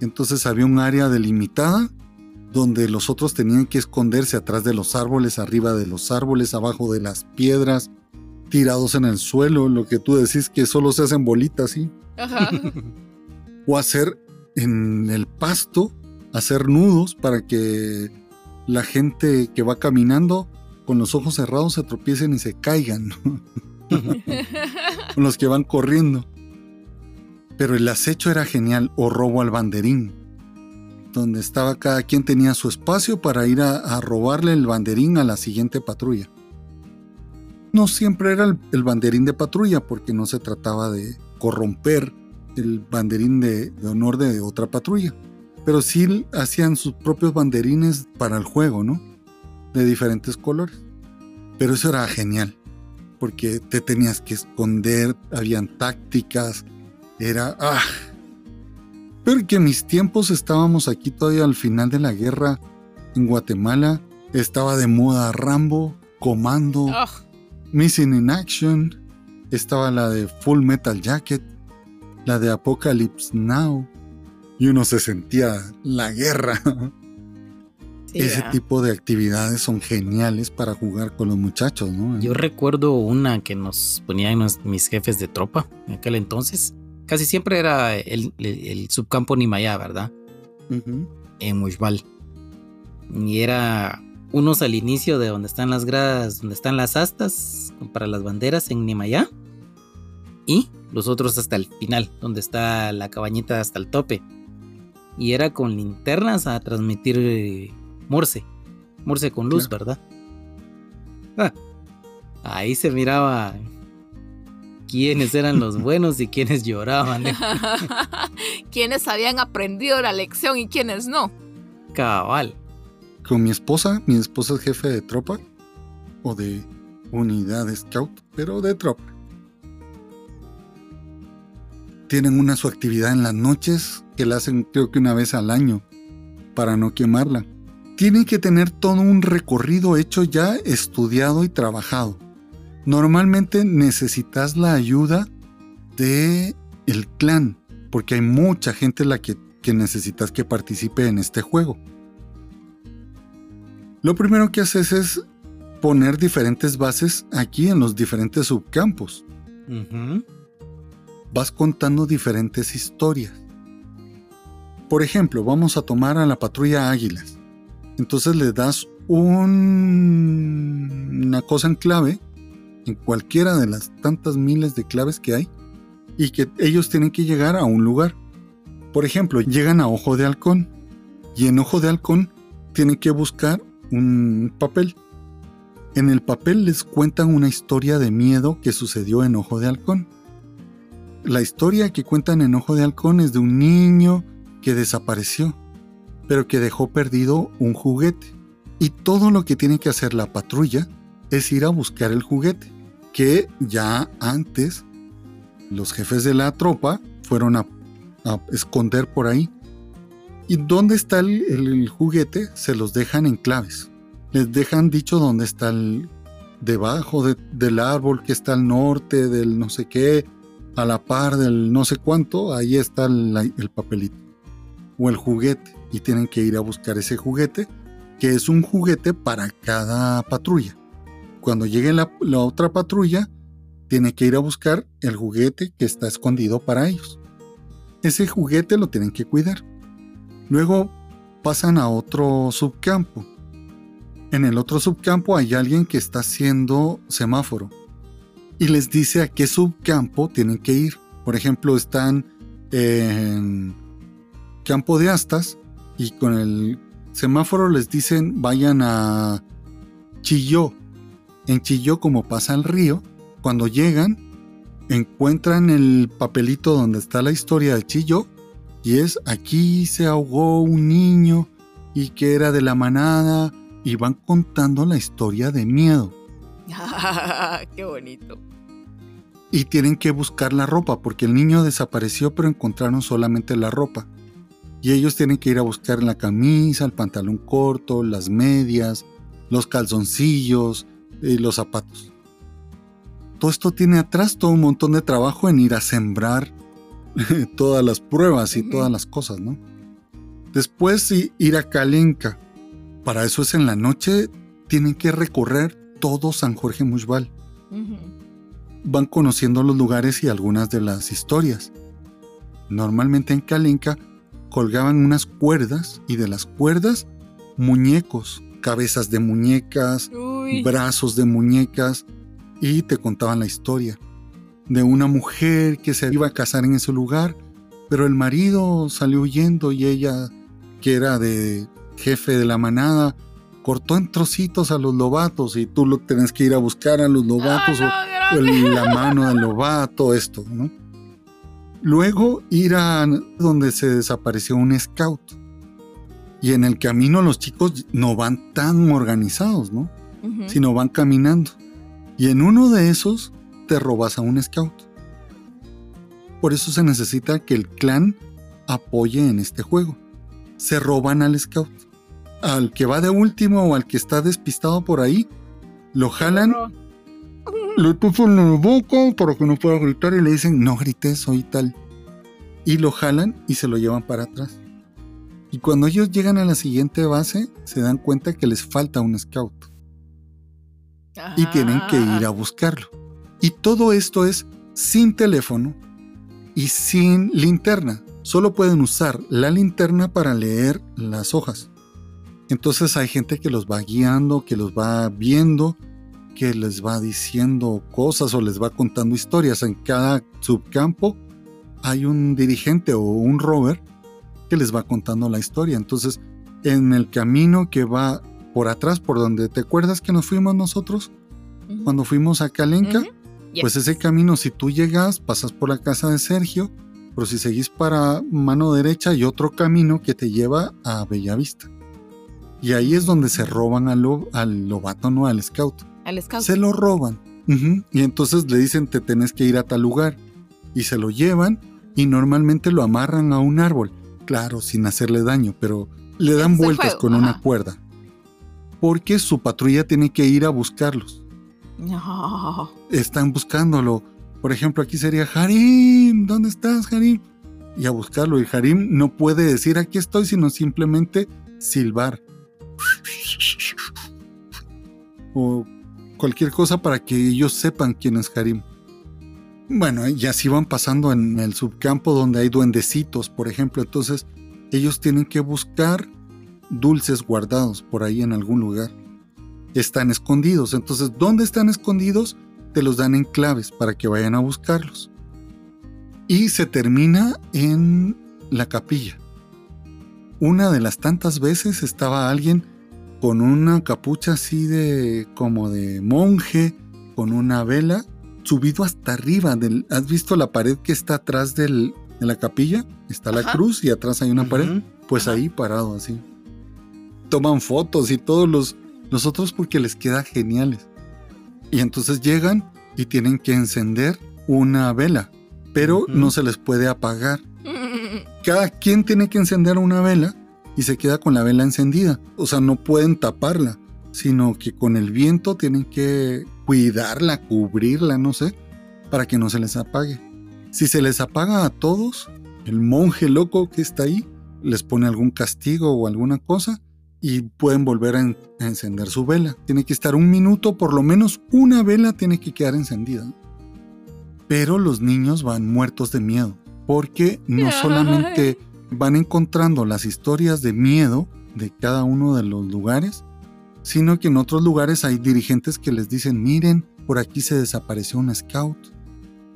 Entonces había un área delimitada donde los otros tenían que esconderse atrás de los árboles, arriba de los árboles, abajo de las piedras, tirados en el suelo, lo que tú decís que solo se hacen bolitas, ¿sí? Ajá. [LAUGHS] o hacer en el pasto, hacer nudos para que la gente que va caminando con los ojos cerrados se tropiecen y se caigan, [LAUGHS] con los que van corriendo. Pero el acecho era genial, o robo al banderín, donde estaba cada quien tenía su espacio para ir a, a robarle el banderín a la siguiente patrulla. No siempre era el, el banderín de patrulla, porque no se trataba de corromper el banderín de, de honor de otra patrulla. Pero sí hacían sus propios banderines para el juego, ¿no? De diferentes colores. Pero eso era genial, porque te tenías que esconder, habían tácticas, era... ¡Ah! Pero que en mis tiempos estábamos aquí todavía al final de la guerra en Guatemala, estaba de moda Rambo, Comando. Missing in Action, estaba la de Full Metal Jacket, la de Apocalypse Now, y uno se sentía la guerra. [LAUGHS] Sí, Ese ¿verdad? tipo de actividades son geniales para jugar con los muchachos, ¿no? Yo recuerdo una que nos ponían mis jefes de tropa en aquel entonces. Casi siempre era el, el- el subcampo Nimayá, ¿verdad? En Mushbal. Y era unos al inicio de donde están las gradas, donde están las astas para las banderas en Nimayá. Y los otros hasta el final, donde está la cabañita hasta el tope. Y era con linternas a transmitir eh, Morse. Morse con luz, Claro. ¿verdad? Ah, ahí se miraba quiénes eran los [LAUGHS] buenos y quiénes lloraban. [LAUGHS] ¿eh? quienes habían aprendido la lección y quienes no. Cabal. Con mi esposa, mi esposa es jefe de tropa o de unidad de scout, pero de tropa. Tienen una su actividad en las noches que la hacen creo que una vez al año para no quemarla. Tienen que tener todo un recorrido hecho ya, estudiado y trabajado. Normalmente necesitas la ayuda de el clan, porque hay mucha gente la que, que necesitas que participe en este juego. Lo primero que haces es poner diferentes bases aquí en los diferentes subcampos. Vas contando diferentes historias. Por ejemplo, vamos a tomar a la patrulla Águilas. Entonces le das un cosa en clave, en cualquiera de las tantas miles de claves que hay, y que ellos tienen que llegar a un lugar. Por ejemplo, llegan a Ojo de Halcón, y en Ojo de Halcón tienen que buscar un papel. En el papel les cuentan una historia de miedo que sucedió en Ojo de Halcón. La historia que cuentan en Ojo de Halcón es de un niño que desapareció, pero que dejó perdido un juguete. Y todo lo que tiene que hacer la patrulla es ir a buscar el juguete, que ya antes los jefes de la tropa fueron a, esconder por ahí. ¿Y dónde está el, juguete? Se los dejan en claves. Les dejan dicho dónde está el, debajo del árbol que está al norte, del no sé qué, a la par del no sé cuánto, ahí está el papelito. O el juguete. Y tienen que ir a buscar ese juguete que es un juguete para cada patrulla. Cuando llegue la, otra patrulla, tiene que ir a buscar el juguete que está escondido para ellos. Ese juguete lo tienen que cuidar. Luego pasan a otro subcampo. En el otro subcampo hay alguien que está haciendo semáforo y les dice a qué subcampo tienen que ir. Por ejemplo, están en campo de astas y con el semáforo les dicen vayan a Chilló. En Chilló, como pasa el río, cuando llegan, encuentran el papelito donde está la historia de Chilló y es aquí se ahogó un niño y que era de la manada y van contando la historia de miedo. [LAUGHS] ¡Qué bonito! Y tienen que buscar la ropa porque el niño desapareció pero encontraron solamente la ropa. Y ellos tienen que ir a buscar la camisa, el pantalón corto, las medias, los calzoncillos y los zapatos. Todo esto tiene atrás todo un montón de trabajo en ir a sembrar [LAUGHS] todas las pruebas y todas las cosas, ¿no? Después ir a Calenca. Para eso es en la noche, tienen que recorrer todo San Jorge Mushbal. Van conociendo los lugares y algunas de las historias. Normalmente en Calenca colgaban unas cuerdas y de las cuerdas muñecos, cabezas de muñecas, brazos de muñecas y te contaban la historia de una mujer que se iba a casar en ese lugar, pero el marido salió huyendo y ella, que era de jefe de la manada, cortó en trocitos a los lobatos y tú lo tenés que ir a buscar a los lobatos o, la mano del lobato, esto, ¿no? Luego ir a donde se desapareció un scout. Y en el camino los chicos no van tan organizados, ¿no? Sino van caminando. Y en uno de esos te robas a un scout. Por eso se necesita que el clan apoye en este juego. Se roban al scout. Al que va de último o al que está despistado por ahí, lo jalan le en la boca para que no pueda gritar y le dicen, no grites, soy tal. Y lo jalan y se lo llevan para atrás. Y cuando ellos llegan a la siguiente base, se dan cuenta que les falta un scout. Y tienen que ir a buscarlo. Y todo esto es sin teléfono y sin linterna. Solo pueden usar la linterna para leer las hojas. Entonces hay gente que los va guiando, que los va viendo que les va diciendo cosas o les va contando historias. En cada subcampo hay un dirigente o un rover que les va contando la historia. Entonces, en el camino que va por atrás, por donde te acuerdas que nos fuimos nosotros, cuando fuimos a Calenca, pues ese camino, si tú llegas, pasas por la casa de Sergio, pero si seguís para mano derecha hay otro camino que te lleva a Bellavista. Y ahí es donde se roban al, al lobato, no al scout. Se lo roban. Y entonces le dicen, te tenés que ir a tal lugar. Y se lo llevan y normalmente lo amarran a un árbol. Claro, sin hacerle daño, pero le dan vueltas con una cuerda. Porque su patrulla tiene que ir a buscarlos. No. Están buscándolo. Por ejemplo, aquí sería Harim, ¿dónde estás, Harim? Y a buscarlo. Y Harim no puede decir aquí estoy, sino simplemente silbar. O cualquier cosa para que ellos sepan quién es Harim. Bueno, y así van pasando en el subcampo donde hay duendecitos, por ejemplo. Entonces, ellos tienen que buscar dulces guardados por ahí en algún lugar. están escondidos. Entonces, ¿dónde están escondidos? Te los dan en claves para que vayan a buscarlos. Y se termina en la capilla. Una de las tantas veces estaba alguien con una capucha así de como de monje, con una vela, subido hasta arriba. Del, ¿Has visto la pared que está atrás del, de la capilla? Está la Ajá. cruz y atrás hay una pared. Pues Ajá. ahí parado así. Toman fotos y todos los, los otros porque les queda geniales. Y entonces llegan y tienen que encender una vela, pero no se les puede apagar. [LAUGHS] Cada quien tiene que encender una vela y se queda con la vela encendida. O sea, no pueden taparla, sino que con el viento tienen que cuidarla, cubrirla, no sé, para que no se les apague. Si se les apaga a todos, el monje loco que está ahí les pone algún castigo o alguna cosa y pueden volver a, en- a encender su vela. Tiene que estar un minuto, por lo menos una vela tiene que quedar encendida. Pero los niños van muertos de miedo, porque no [LAUGHS] solamente van encontrando las historias de miedo de cada uno de los lugares, sino que en otros lugares hay dirigentes que les dicen, miren, por aquí se desapareció un scout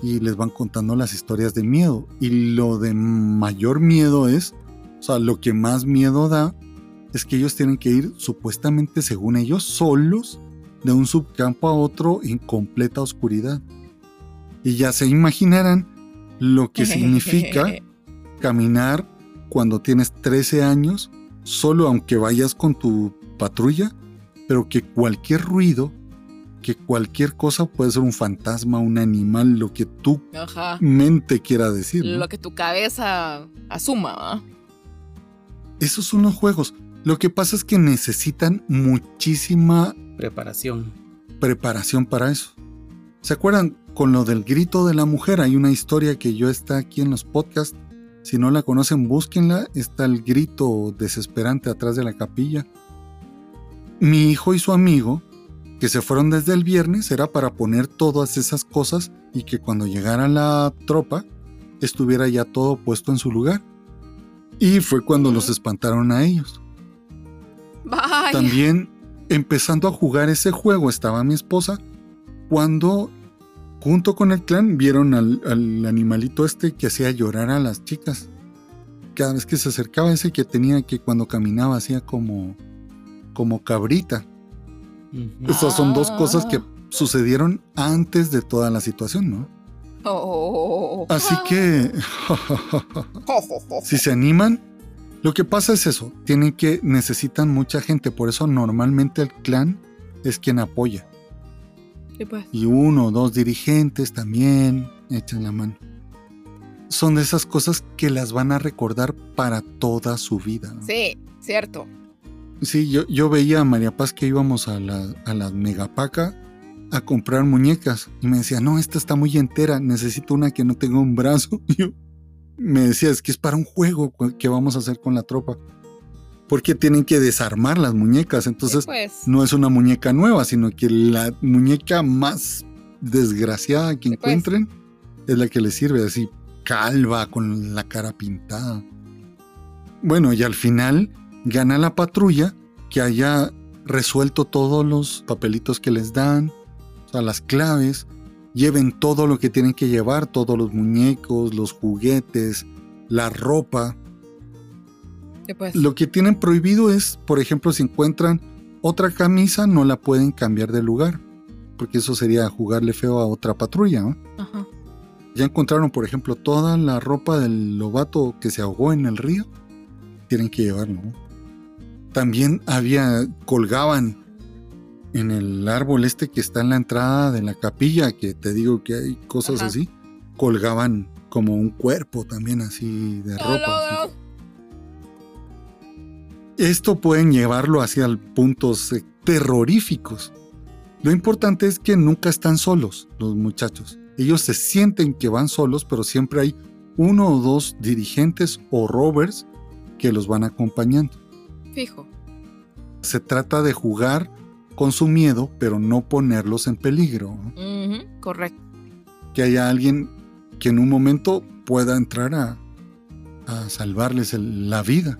y les van contando las historias de miedo. Y lo de mayor miedo es, o sea, lo que más miedo da es que ellos tienen que ir supuestamente, según ellos, solos de un subcampo a otro en completa oscuridad. Y ya se imaginarán lo que [LAUGHS] significa caminar cuando tienes 13 años, solo aunque vayas con tu patrulla, pero que cualquier ruido, que cualquier cosa puede ser un fantasma, un animal, lo que tu Ajá. mente quiera decir. ¿no? Lo que tu cabeza asuma. Esos son los juegos. Lo que pasa es que necesitan muchísima Preparación. preparación para eso. ¿Se acuerdan con lo del grito de la mujer? Hay una historia que yo está aquí en los podcasts. Si no la conocen, búsquenla. Está el grito desesperante atrás de la capilla. Mi hijo y su amigo, que se fueron desde el viernes, era para poner todas esas cosas y que cuando llegara la tropa estuviera ya todo puesto en su lugar. Y fue cuando los espantaron a ellos. Vaya. También empezando a jugar ese juego estaba mi esposa cuando junto con el clan vieron al, al animalito este que hacía llorar a las chicas. Cada vez que se acercaba ese que tenía que cuando caminaba hacía como como cabrita. Ujú. Estas son dos cosas que Ah. sucedieron antes de toda la situación, ¿no? Oh. Así que [LAUGHS] si se animan, lo que pasa es eso, tienen que necesitan mucha gente, por eso normalmente el clan es quien apoya. Pues. y uno o dos dirigentes también echan la mano. Son de esas cosas que las van a recordar para toda su vida. Sí, cierto. Sí, yo, yo veía a María Paz que íbamos a la, a la Megapaca a comprar muñecas y me decía, no, esta está muy entera, necesito una que no tenga un brazo. Y [LAUGHS] yo me decía, es que es para un juego que vamos a hacer con la tropa. Porque tienen que desarmar las muñecas, entonces sí, pues. no es una muñeca nueva, sino que la muñeca más desgraciada que Sí, pues. encuentren es la que les sirve, así calva, con la cara pintada. Bueno, y al final gana la patrulla que haya resuelto todos los papelitos que les dan, o sea, las claves, lleven todo lo que tienen que llevar, todos los muñecos, los juguetes, la ropa, Sí, pues. lo que tienen prohibido es, por ejemplo, si encuentran otra camisa, no la pueden cambiar de lugar, porque eso sería jugarle feo a otra patrulla. ¿no? Ajá. Ya encontraron, por ejemplo, toda la ropa del lobato que se ahogó en el río, tienen que llevarlo. ¿no? También había, colgaban en el árbol este que está en la entrada de la capilla, que te digo que hay cosas Ajá. así, colgaban como un cuerpo también así de ropa. así. Esto pueden llevarlo hacia puntos eh, terroríficos. Lo importante es que nunca están solos los muchachos. Ellos se sienten que van solos, pero siempre hay uno o dos dirigentes o rovers que los van acompañando. Fijo. Se trata de jugar con su miedo, pero no ponerlos en peligro. Correcto. Que haya alguien que en un momento pueda entrar a, a salvarles el- la vida.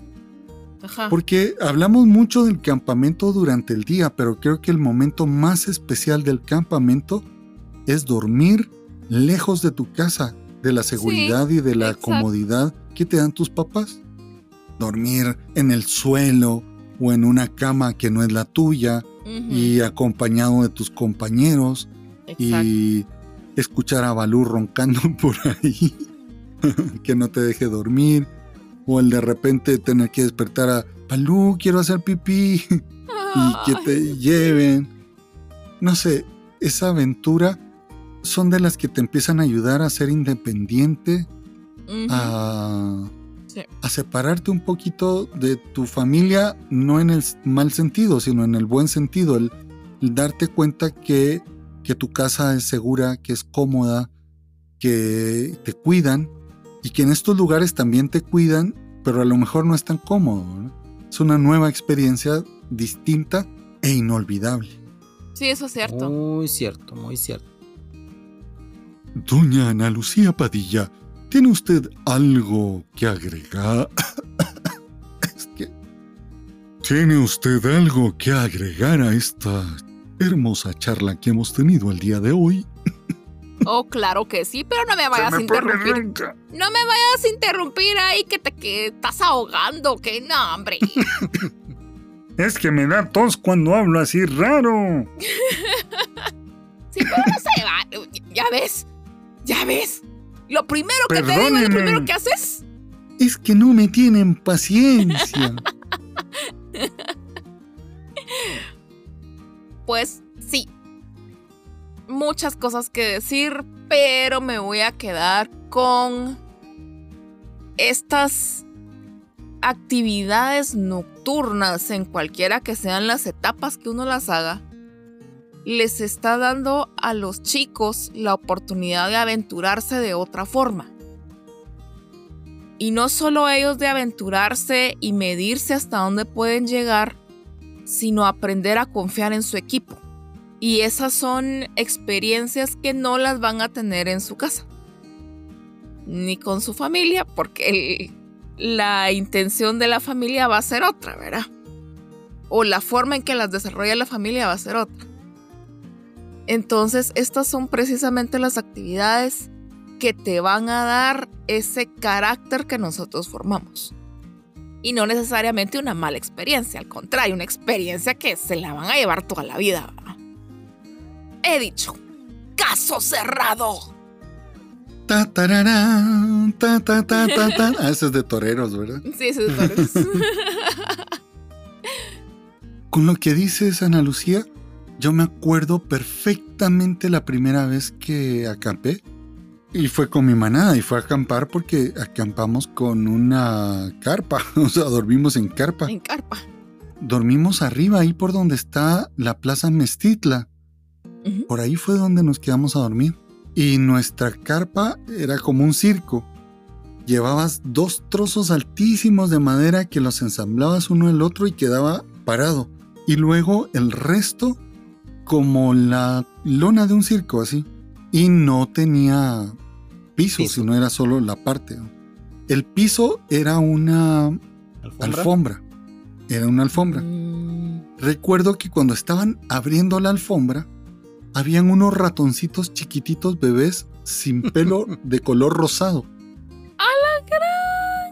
Ajá. Porque hablamos mucho del campamento durante el día, pero creo que el momento más especial del campamento es dormir lejos de tu casa, de la seguridad y de la exacto. comodidad que te dan tus papás. Dormir en el suelo o en una cama que no es la tuya y acompañado de tus compañeros exacto. y escuchar a Balú roncando [LAUGHS] por ahí, que no te deje dormir, o el de repente tener que despertar a Balú, quiero hacer pipí, [LAUGHS] y que te lleven. No sé, esa aventura son de las que te empiezan a ayudar a ser independiente, a, Sí. a separarte un poquito de tu familia, no en el mal sentido, sino en el buen sentido, el, el darte cuenta que, que tu casa es segura, que es cómoda, que te cuidan y que en estos lugares también te cuidan, pero a lo mejor no es tan cómodo. ¿no? Es una nueva experiencia distinta e inolvidable. Sí, eso es cierto. Muy cierto, muy cierto. Doña Ana Lucía Padilla, ¿tiene usted algo que agregar? [COUGHS] es que... ¿Tiene usted algo que agregar a esta hermosa charla que hemos tenido el día de hoy? [COUGHS] Oh, claro que sí, pero no me vayas a interrumpir. No me vayas a interrumpir ahí que te que estás ahogando, que no, hombre. [LAUGHS] Es que me da tos cuando hablo así raro. [LAUGHS] Sí, pero no se va. Ya ves, ya ves. Lo primero que te digo es lo primero que haces. Es que no me tienen paciencia. [LAUGHS] Pues. Muchas cosas que decir, pero me voy a quedar con estas actividades nocturnas en cualquiera que sean las etapas que uno las haga. Les está dando a los chicos la oportunidad de aventurarse de otra forma. Y no solo ellos de aventurarse y medirse hasta dónde pueden llegar, sino aprender a confiar en su equipo. Y esas son experiencias que no las van a tener en su casa. Ni con su familia, porque la intención de la familia va a ser otra, ¿verdad? O la forma en que las desarrolla la familia va a ser otra. Entonces, estas son precisamente las actividades que te van a dar ese carácter que nosotros formamos. Y no necesariamente una mala experiencia, al contrario, una experiencia que se la van a llevar toda la vida. He dicho, caso cerrado. Ta, tarará, ta, ta, ta, ta, ta. [LAUGHS] Ah, ese es de toreros, ¿verdad? Sí, sí, doctores. [LAUGHS] Con lo que dices, Ana Lucía, yo me acuerdo perfectamente la primera vez que acampé. Y fue con mi manada, y fue a acampar porque acampamos con una carpa, [LAUGHS] o sea, dormimos en carpa. en carpa. Dormimos arriba, ahí por donde está la Plaza Mestitla. Por ahí fue donde nos quedamos a dormir. Y nuestra carpa era como un circo. Llevabas dos trozos altísimos de madera que los ensamblabas uno el otro y quedaba parado. Y luego el resto como la lona de un circo así. Y no tenía piso, Piso. sino era solo la parte. El piso era una ¿Alfombra? alfombra. Era una alfombra. Mm, Recuerdo que cuando estaban abriendo la alfombra, habían unos ratoncitos chiquititos bebés sin pelo [LAUGHS] de color rosado.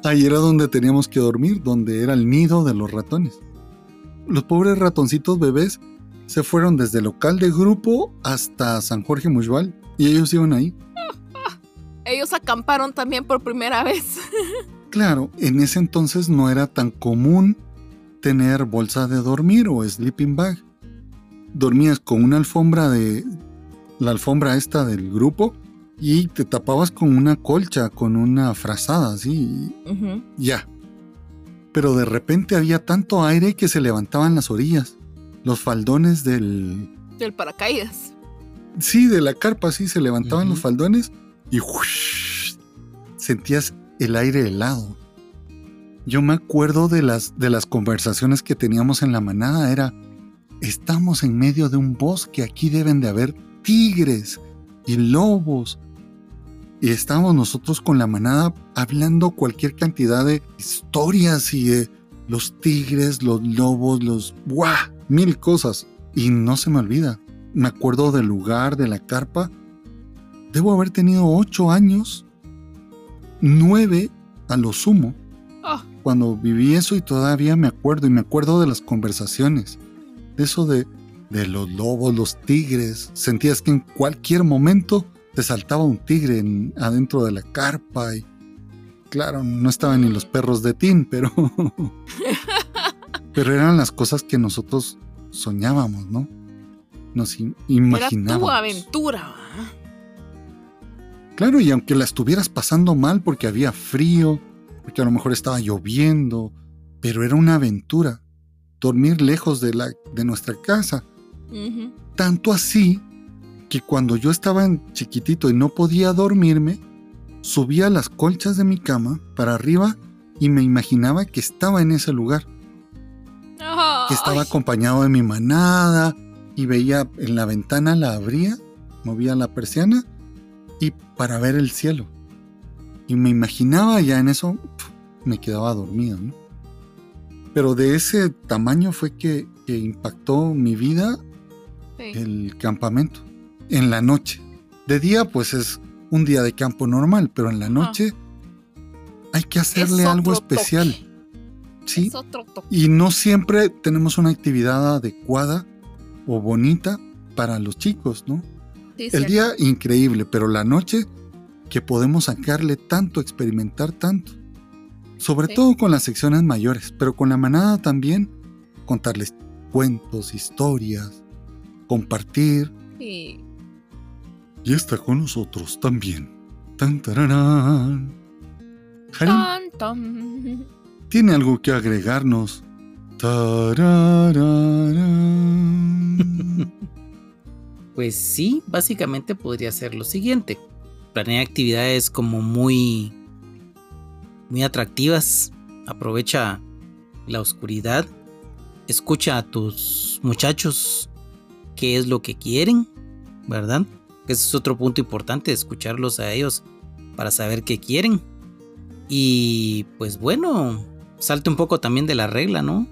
Ahí era donde teníamos que dormir, donde era el nido de los ratones. Los pobres ratoncitos bebés se fueron desde el local de grupo hasta San Jorge Mushbal y ellos iban ahí. [LAUGHS] Ellos acamparon también por primera vez. [LAUGHS] Claro, en ese entonces no era tan común tener bolsa de dormir o sleeping bag. Dormías con una alfombra de la alfombra esta del grupo y te tapabas con una colcha, con una frazada así, ya. Pero de repente había tanto aire que se levantaban las orillas, los faldones del Del paracaídas. Sí, de la carpa, sí, se levantaban los faldones y sentías el aire helado. Yo me acuerdo de las, de las conversaciones que teníamos en la manada, era, estamos en medio de un bosque, aquí deben de haber tigres y lobos. Y estábamos nosotros con la manada hablando cualquier cantidad de historias y de los tigres, los lobos, los... ¡Buah! Mil cosas. Y no se me olvida. Me acuerdo del lugar, de la carpa. Debo haber tenido ocho años, nueve a lo sumo, Ah, cuando viví eso y todavía me acuerdo. Y me acuerdo de las conversaciones. Eso de, de los lobos, los tigres. Sentías que en cualquier momento te saltaba un tigre en- adentro de la carpa. Y claro, no estaban ni los perros de Tin, pero... pero eran las cosas que nosotros soñábamos, ¿no? Nos im- era imaginábamos. tu aventura. Claro, y aunque la estuvieras pasando mal porque había frío, porque a lo mejor estaba lloviendo, pero era una aventura. Dormir lejos de, la, de nuestra casa. Tanto así que cuando yo estaba en chiquitito y no podía dormirme, subía las colchas de mi cama para arriba y me imaginaba que estaba en ese lugar, que estaba Ay, acompañado de mi manada y veía en la ventana, la abría, movía la persiana y para ver el cielo. Y me imaginaba ya en eso, pf, me quedaba dormido, ¿no? Pero de ese tamaño fue que, que impactó mi vida sí. el campamento en la noche. De día, pues es un día de campo normal, pero en la noche hay que hacerle Es algo especial. toque. Sí, Es otro toque. y no siempre tenemos una actividad adecuada o bonita para los chicos, ¿no? Sí, El cierto. día increíble, pero la noche que podemos sacarle tanto, experimentar tanto. Sobre Sí. todo con las secciones mayores, pero con la manada también contarles cuentos, historias, compartir. Sí. Y está con nosotros también. Tan, tararán. Tan, tan. [LAUGHS] tiene algo que agregarnos. Tarararán. [LAUGHS] Pues sí, básicamente podría ser lo siguiente. Planea actividades como muy muy atractivas. Aprovecha la oscuridad. Escucha a tus muchachos qué es lo que quieren, ¿verdad? Ese es otro punto importante, escucharlos a ellos para saber qué quieren. Y pues bueno, salte un poco también de la regla, ¿no?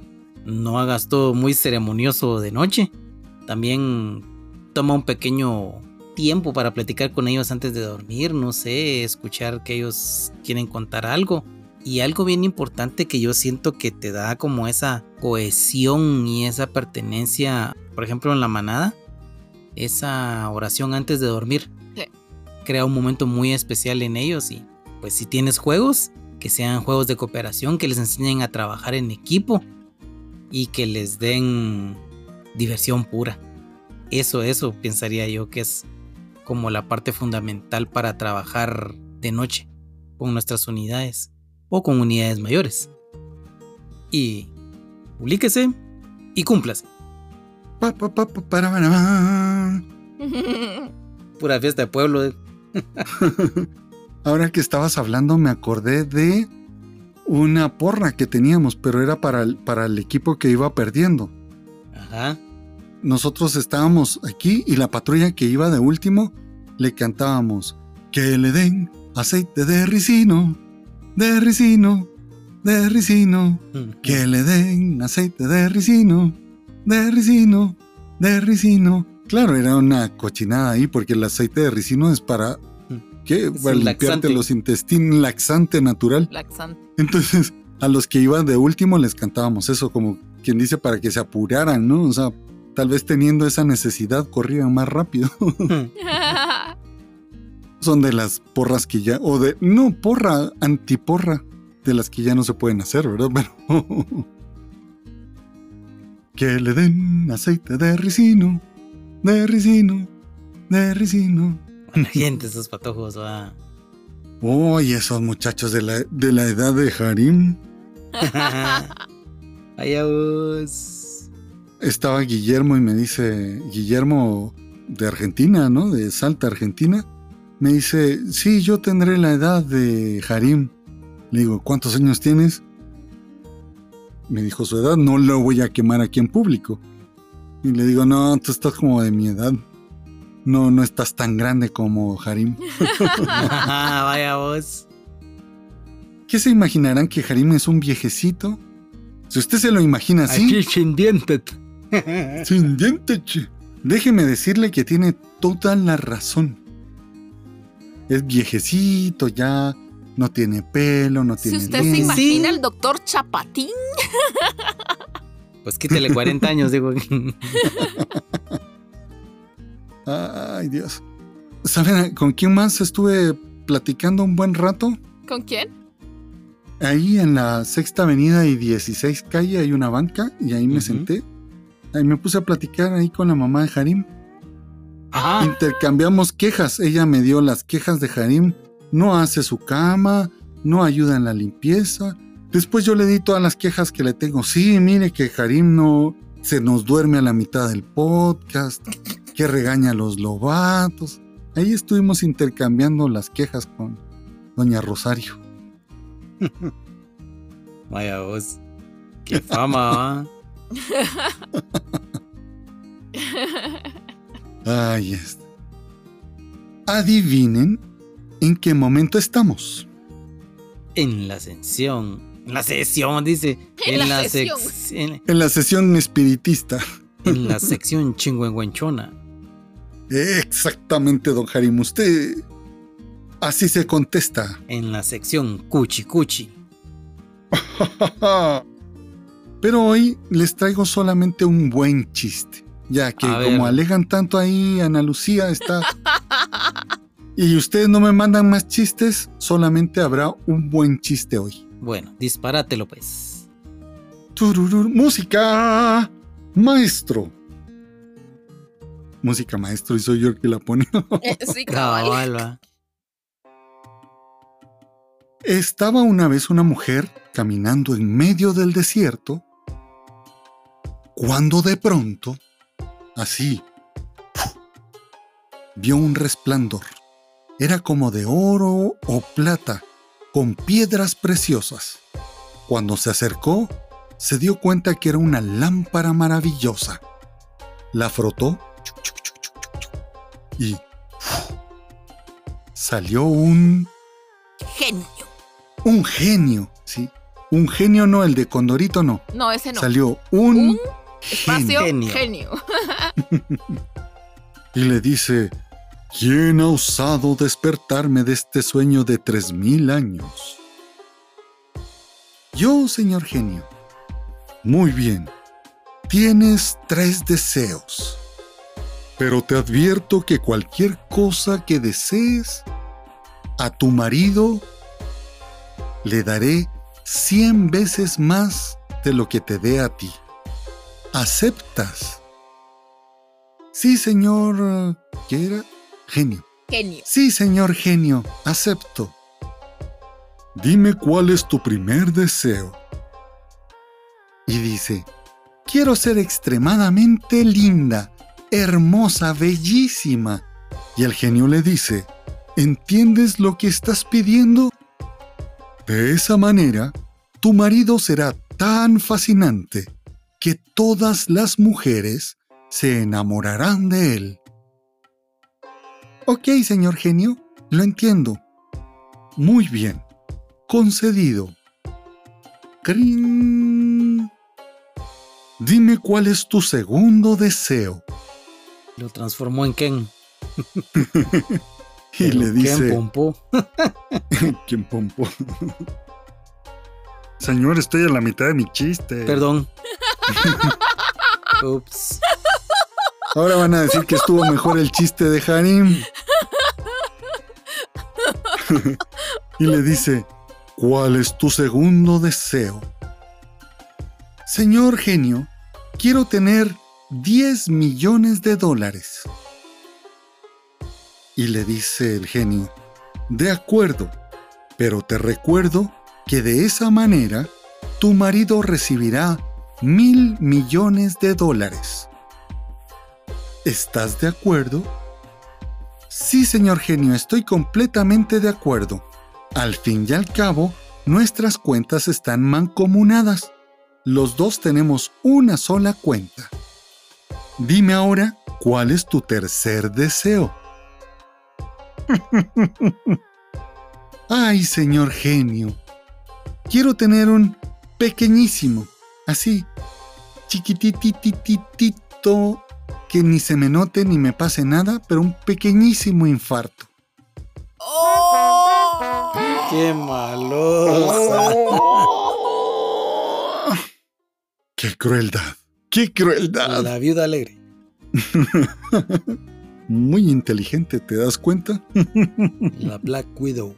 No hagas todo muy ceremonioso de noche. También toma un pequeño tiempo para platicar con ellos antes de dormir, no sé, escuchar que ellos quieren contar algo. Y algo bien importante que yo siento que te da como esa cohesión y esa pertenencia, por ejemplo en la manada, esa oración antes de dormir. Sí. Crea un momento muy especial en ellos y pues si tienes juegos, que sean juegos de cooperación, que les enseñen a trabajar en equipo y que les den diversión pura. Eso, eso pensaría yo que es como la parte fundamental para trabajar de noche con nuestras unidades o con unidades mayores. Y publíquese y cúmplase. Pa, pa, pa, pa, para, para, para. [LAUGHS] Pura fiesta de pueblo. eh. [LAUGHS] Ahora que estabas hablando me acordé de una porra que teníamos, pero era para el, para el equipo que iba perdiendo. Ajá. Nosotros estábamos aquí y la patrulla que iba de último le cantábamos que le den aceite de ricino, de ricino, de ricino, que le den aceite de ricino, de ricino, de ricino. Claro, era una cochinada ahí porque el aceite de ricino es para ¿qué? Es Para limpiarte laxante. los intestinos, laxante natural. Laxante. Entonces, a los que iban de último les cantábamos eso, como quien dice, para que se apuraran, ¿no? O sea, tal vez teniendo esa necesidad corrían más rápido. [LAUGHS] [LAUGHS] Son de las porras que ya, o de, no, porra, antiporra, de las que ya no se pueden hacer, ¿verdad? Pero... [LAUGHS] que le den aceite de ricino, de ricino, de ricino. Buena gente esos patojos, va. Uy, esos muchachos de la, de la edad de Harim. Allá vos. Estaba Guillermo y me dice, Guillermo de Argentina, ¿no? De Salta, Argentina. Me dice, sí, yo tendré la edad de Harim. Le digo, ¿cuántos años tienes? Me dijo su edad, no lo voy a quemar aquí en público. Y le digo, no, tú estás como de mi edad. No, no estás tan grande como Harim. [LAUGHS] Vaya vos. ¿Qué se imaginarán que Harim es un viejecito? Si usted se lo imagina así, Aquí sin dientes. [LAUGHS] sin diente, che. déjeme decirle que tiene toda la razón. Es viejecito ya, no tiene pelo, no Si tiene usted se dientes. imagina el doctor Chapatín, [LAUGHS] Pues quítele 40 años, digo. [LAUGHS] Ay, Dios. ¿Saben con quién más estuve platicando un buen rato? ¿con quién? Ahí en la sexta avenida y 16 calle hay una banca y ahí me senté. Ahí me puse a platicar ahí con la mamá de Harim. Ajá. Intercambiamos quejas. Ella me dio las quejas de Harim. No hace su cama, no ayuda en la limpieza. Después yo le di todas las quejas que le tengo. Sí, mire que Harim no se nos duerme a la mitad del podcast, que regaña a los lobatos. Ahí estuvimos intercambiando las quejas con doña Rosario. [LAUGHS] Vaya vos. Qué fama. Ay, este. Adivinen en qué momento estamos. En la ascensión. En la sesión, dice. En la sesión. En la sesión espiritista. en la sección chingüengüenchona. Exactamente, don Harim. Usted así se contesta. En la sección cuchi cuchi. [LAUGHS] Pero hoy les traigo solamente un buen chiste. Ya que A ver. como alegan tanto ahí, Ana Lucía está... [LAUGHS] y ustedes no me mandan más chistes, solamente habrá un buen chiste hoy. Bueno, disparátelo pues. Tururur, música maestro. Música maestro y soy yo el que la pone. [LAUGHS] Eh, sí, cabal. Estaba una vez una mujer caminando en medio del desierto cuando de pronto, así, vio un resplandor. Era como de oro o plata, con piedras preciosas. Cuando se acercó, se dio cuenta que era una lámpara maravillosa. La frotó y salió un Genio. un genio, ¿sí? Un genio no, el de Condorito no. No, ese no. Salió un, Un Espacio Genio. genio. [LAUGHS] y le dice, ¿quién ha osado despertarme de este sueño de tres mil años? Yo, señor genio. Muy bien. Tienes tres deseos. Pero te advierto que cualquier cosa que desees, a tu marido le daré cien veces más de lo que te dé a ti. ¿Aceptas? Sí, señor... ¿Qué era? Genio. Genio. Sí, señor genio, acepto. Dime cuál es tu primer deseo. Y dice, quiero ser extremadamente linda, hermosa, bellísima. Y el genio le dice, ¿entiendes lo que estás pidiendo? De esa manera, tu marido será tan fascinante que todas las mujeres se enamorarán de él. Ok, señor genio, lo entiendo. Muy bien. Concedido. Crin. Dime cuál es tu segundo deseo. Lo transformó en Ken. [LAUGHS] Y le Ken dice... Pompó. [LAUGHS] ¿Quién pompo? [LAUGHS] Señor, estoy a la mitad de mi chiste. Perdón. Ups. Ahora van a decir que estuvo mejor el chiste de Harim. y le dice, ¿cuál es tu segundo deseo? Señor genio, quiero tener 10 millones de dólares. Y le dice el genio, de acuerdo, pero te recuerdo que de esa manera tu marido recibirá mil millones de dólares. ¿Estás de acuerdo? Sí, señor genio, estoy completamente de acuerdo. Al fin y al cabo, nuestras cuentas están mancomunadas. Los dos tenemos una sola cuenta. Dime ahora, ¿cuál es tu tercer deseo? [LAUGHS] Ay, señor genio, quiero tener un pequeñísimo, Así, chiquititititito, que ni se me note ni me pase nada, pero un pequeñísimo infarto. ¡Oh! ¡Qué malosa! [LAUGHS] ¡Qué crueldad! ¡Qué crueldad! La viuda alegre. [LAUGHS] Muy inteligente, ¿te das cuenta? [LAUGHS] La Black Widow.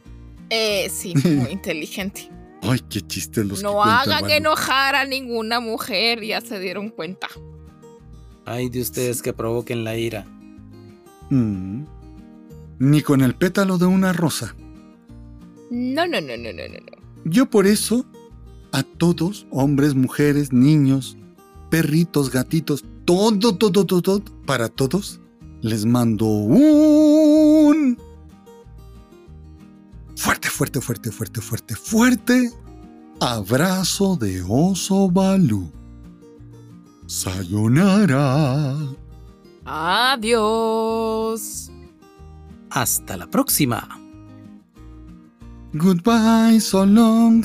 Eh, sí, muy inteligente. Ay, qué chiste los que No cuenta hagan Vale. enojar a ninguna mujer, ya se dieron cuenta. Ay de ustedes que provoquen la ira. Mm. Ni con el pétalo de una rosa. No, no, no, no, no, no. no. Yo por eso, a todos, hombres, mujeres, niños, perritos, gatitos, todo, todo, todo, todo, para todos, les mando un fuerte, fuerte, fuerte, fuerte, fuerte, fuerte abrazo de oso Balú. Sayonara. Adiós. Hasta la próxima. Goodbye, so long.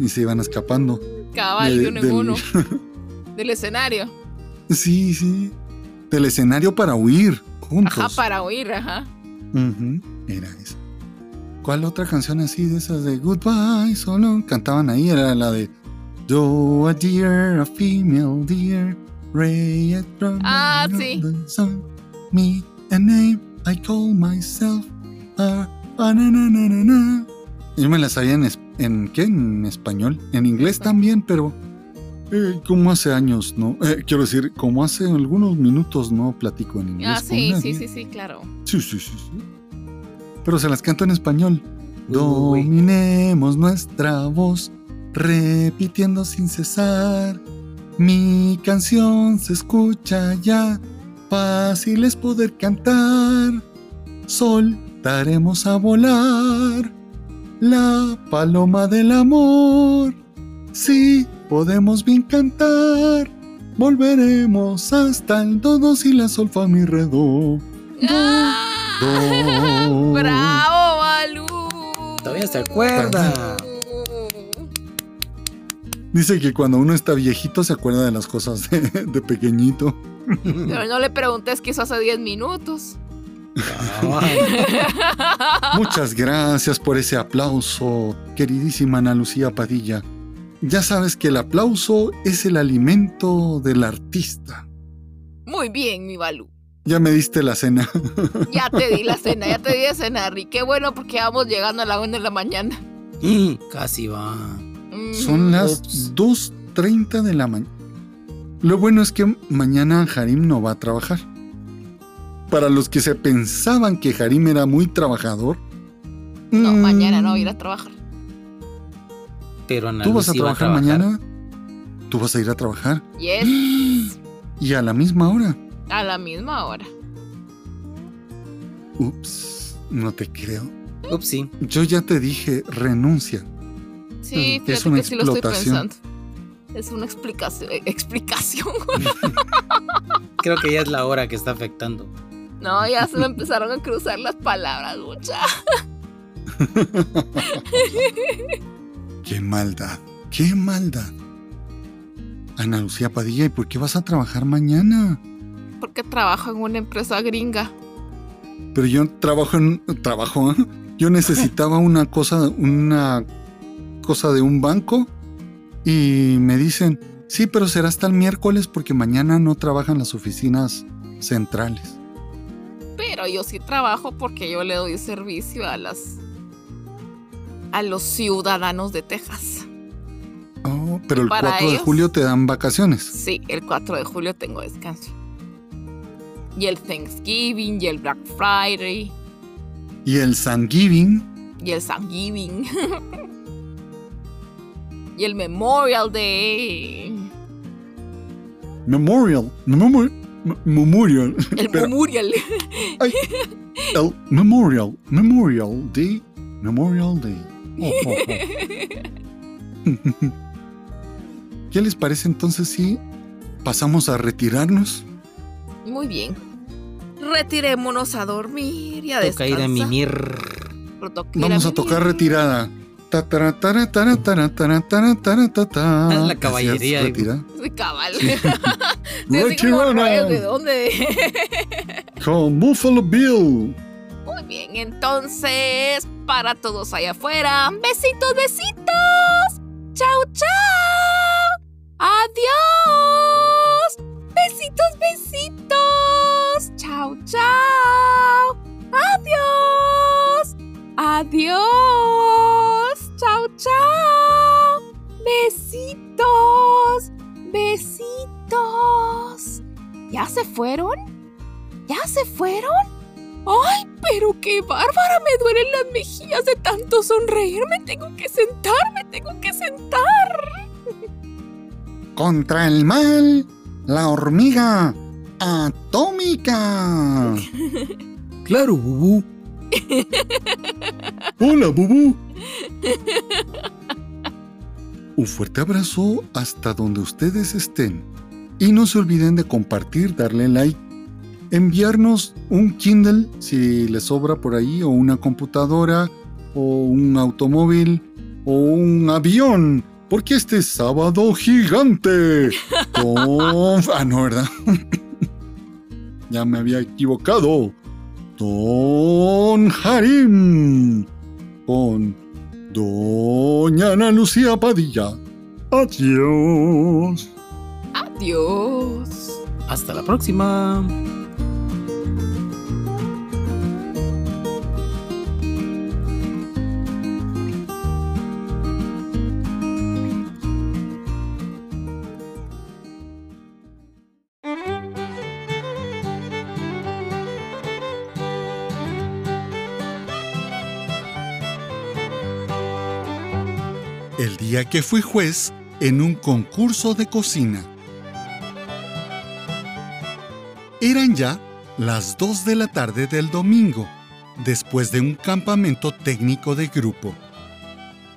Y se iban escapando. Cabal, de- del-. [LAUGHS] Del escenario. Sí, sí. Del escenario para huir, juntos. Ajá, para huir, ajá. Era esa. ¿Cuál otra canción así de esas de Goodbye, so long? Cantaban ahí, era la de Do a deer, a female deer, ray at dawn Ah, sí. the sun. Me a name, I call myself a, a na, na, na, na, na. Yo me la sabía en, en ¿qué? En español. En inglés también, pero eh, como hace años, ¿no? Eh, quiero decir, como hace algunos minutos no platico en inglés. Ah, con sí, nadie. sí, sí, sí, claro. Sí, sí, sí, sí. Pero se las canto en español. Uy. Dominemos nuestra voz, repitiendo sin cesar. Mi canción se escucha ya, fácil es poder cantar. Soltaremos a volar la paloma del amor. Sí, podemos bien cantar. Volveremos hasta el do, do, si, la, sol, fa, mi, re, do. ¡Ah! do. [LAUGHS] ¡Bravo, Balú! Todavía se acuerda. Dice que cuando uno está viejito se acuerda de las cosas de, de pequeñito. Pero no le preguntes qué hizo hace 10 minutos. Ah, [LAUGHS] Muchas gracias por ese aplauso, queridísima Ana Lucía Padilla. Ya sabes que el aplauso es el alimento del artista. Muy bien, mi Balú. Ya me diste la cena. [LAUGHS] Ya te di la [LAUGHS] cena, ya te di de cenar. Y qué bueno porque vamos llegando a la 1 de la mañana. mm, Casi va. Mm. Son las Ups. 2.30 de la mañana. Lo bueno es que mañana Harim no va a trabajar. Para los que se pensaban que Harim era muy trabajador. No, mm, mañana no voy a ir a trabajar. Pero Ana ¿Tú vas a trabajar mañana? ¿Tú vas a ir a trabajar? Yes, [GASPS] Y a la misma hora. a la misma hora. Ups, no te creo. Upsi. Yo ya te dije, renuncia. Sí, Mm, fíjate es una que sí lo estoy explotación. pensando. Es una explicación. eh, Explicación. [LAUGHS] Creo que ya es la hora que está afectando. No, ya se me empezaron a cruzar las palabras, mucha. [LAUGHS] [LAUGHS] Qué maldad, qué maldad. Ana Lucía Padilla, ¿y por qué vas a trabajar mañana? Porque trabajo en una empresa gringa. Pero yo trabajo en trabajo. ¿eh? Yo [LAUGHS] necesitaba una cosa, una cosa de un banco y me dicen, sí, pero será hasta el miércoles porque mañana no trabajan las oficinas centrales. Pero yo sí trabajo porque yo le doy servicio a las. A los ciudadanos de Texas. Oh, pero el Para 4 de ellos- julio te dan vacaciones. Sí, el 4 de julio tengo descanso. Y el Thanksgiving, y el Black Friday, Y el Thanksgiving, y el Thanksgiving. [LAUGHS] y el Memorial Day. Memorial, memorial, memorial, El [LAUGHS] Espera. Memorial. el Memorial, Memorial Day, Memorial Day. [LAUGHS] ¿Qué les parece entonces si pasamos a retirarnos? Muy bien. retirémonos a dormir y a Toca ir a descansar. mimir. Vamos a tocar retirada. Ah, [LAUGHS] la caballería, es, retirada. [LAUGHS] Sí, cabal. ¿De dónde? Con Buffalo Bill. Bien, entonces, para todos allá afuera, besitos, besitos. Chao, chao. Adiós. Besitos, besitos. Chao, chao. Adiós. Adiós. Chao, chao. Besitos. Besitos. ¿Ya se fueron? ¿Ya se fueron? ¡Ay, pero qué bárbara! Me duelen las mejillas de tanto sonreír. Me tengo que sentar, me tengo que sentar. Contra el mal, la hormiga atómica. [LAUGHS] Claro, Bubú. Hola, Bubu. Un fuerte abrazo hasta donde ustedes estén. Y no se olviden de compartir, darle like, enviarnos un Kindle si les sobra por ahí, o una computadora, o un automóvil, o un avión. Porque este sábado gigante. [LAUGHS] con- Ah, no, ¿verdad? [LAUGHS] ya me había equivocado. Don Harim con Doña Ana Lucía Padilla. Adiós. Adiós. Hasta la próxima. Que fui juez en un concurso de cocina. Eran ya las 2 de la tarde del domingo, después de un campamento técnico de grupo.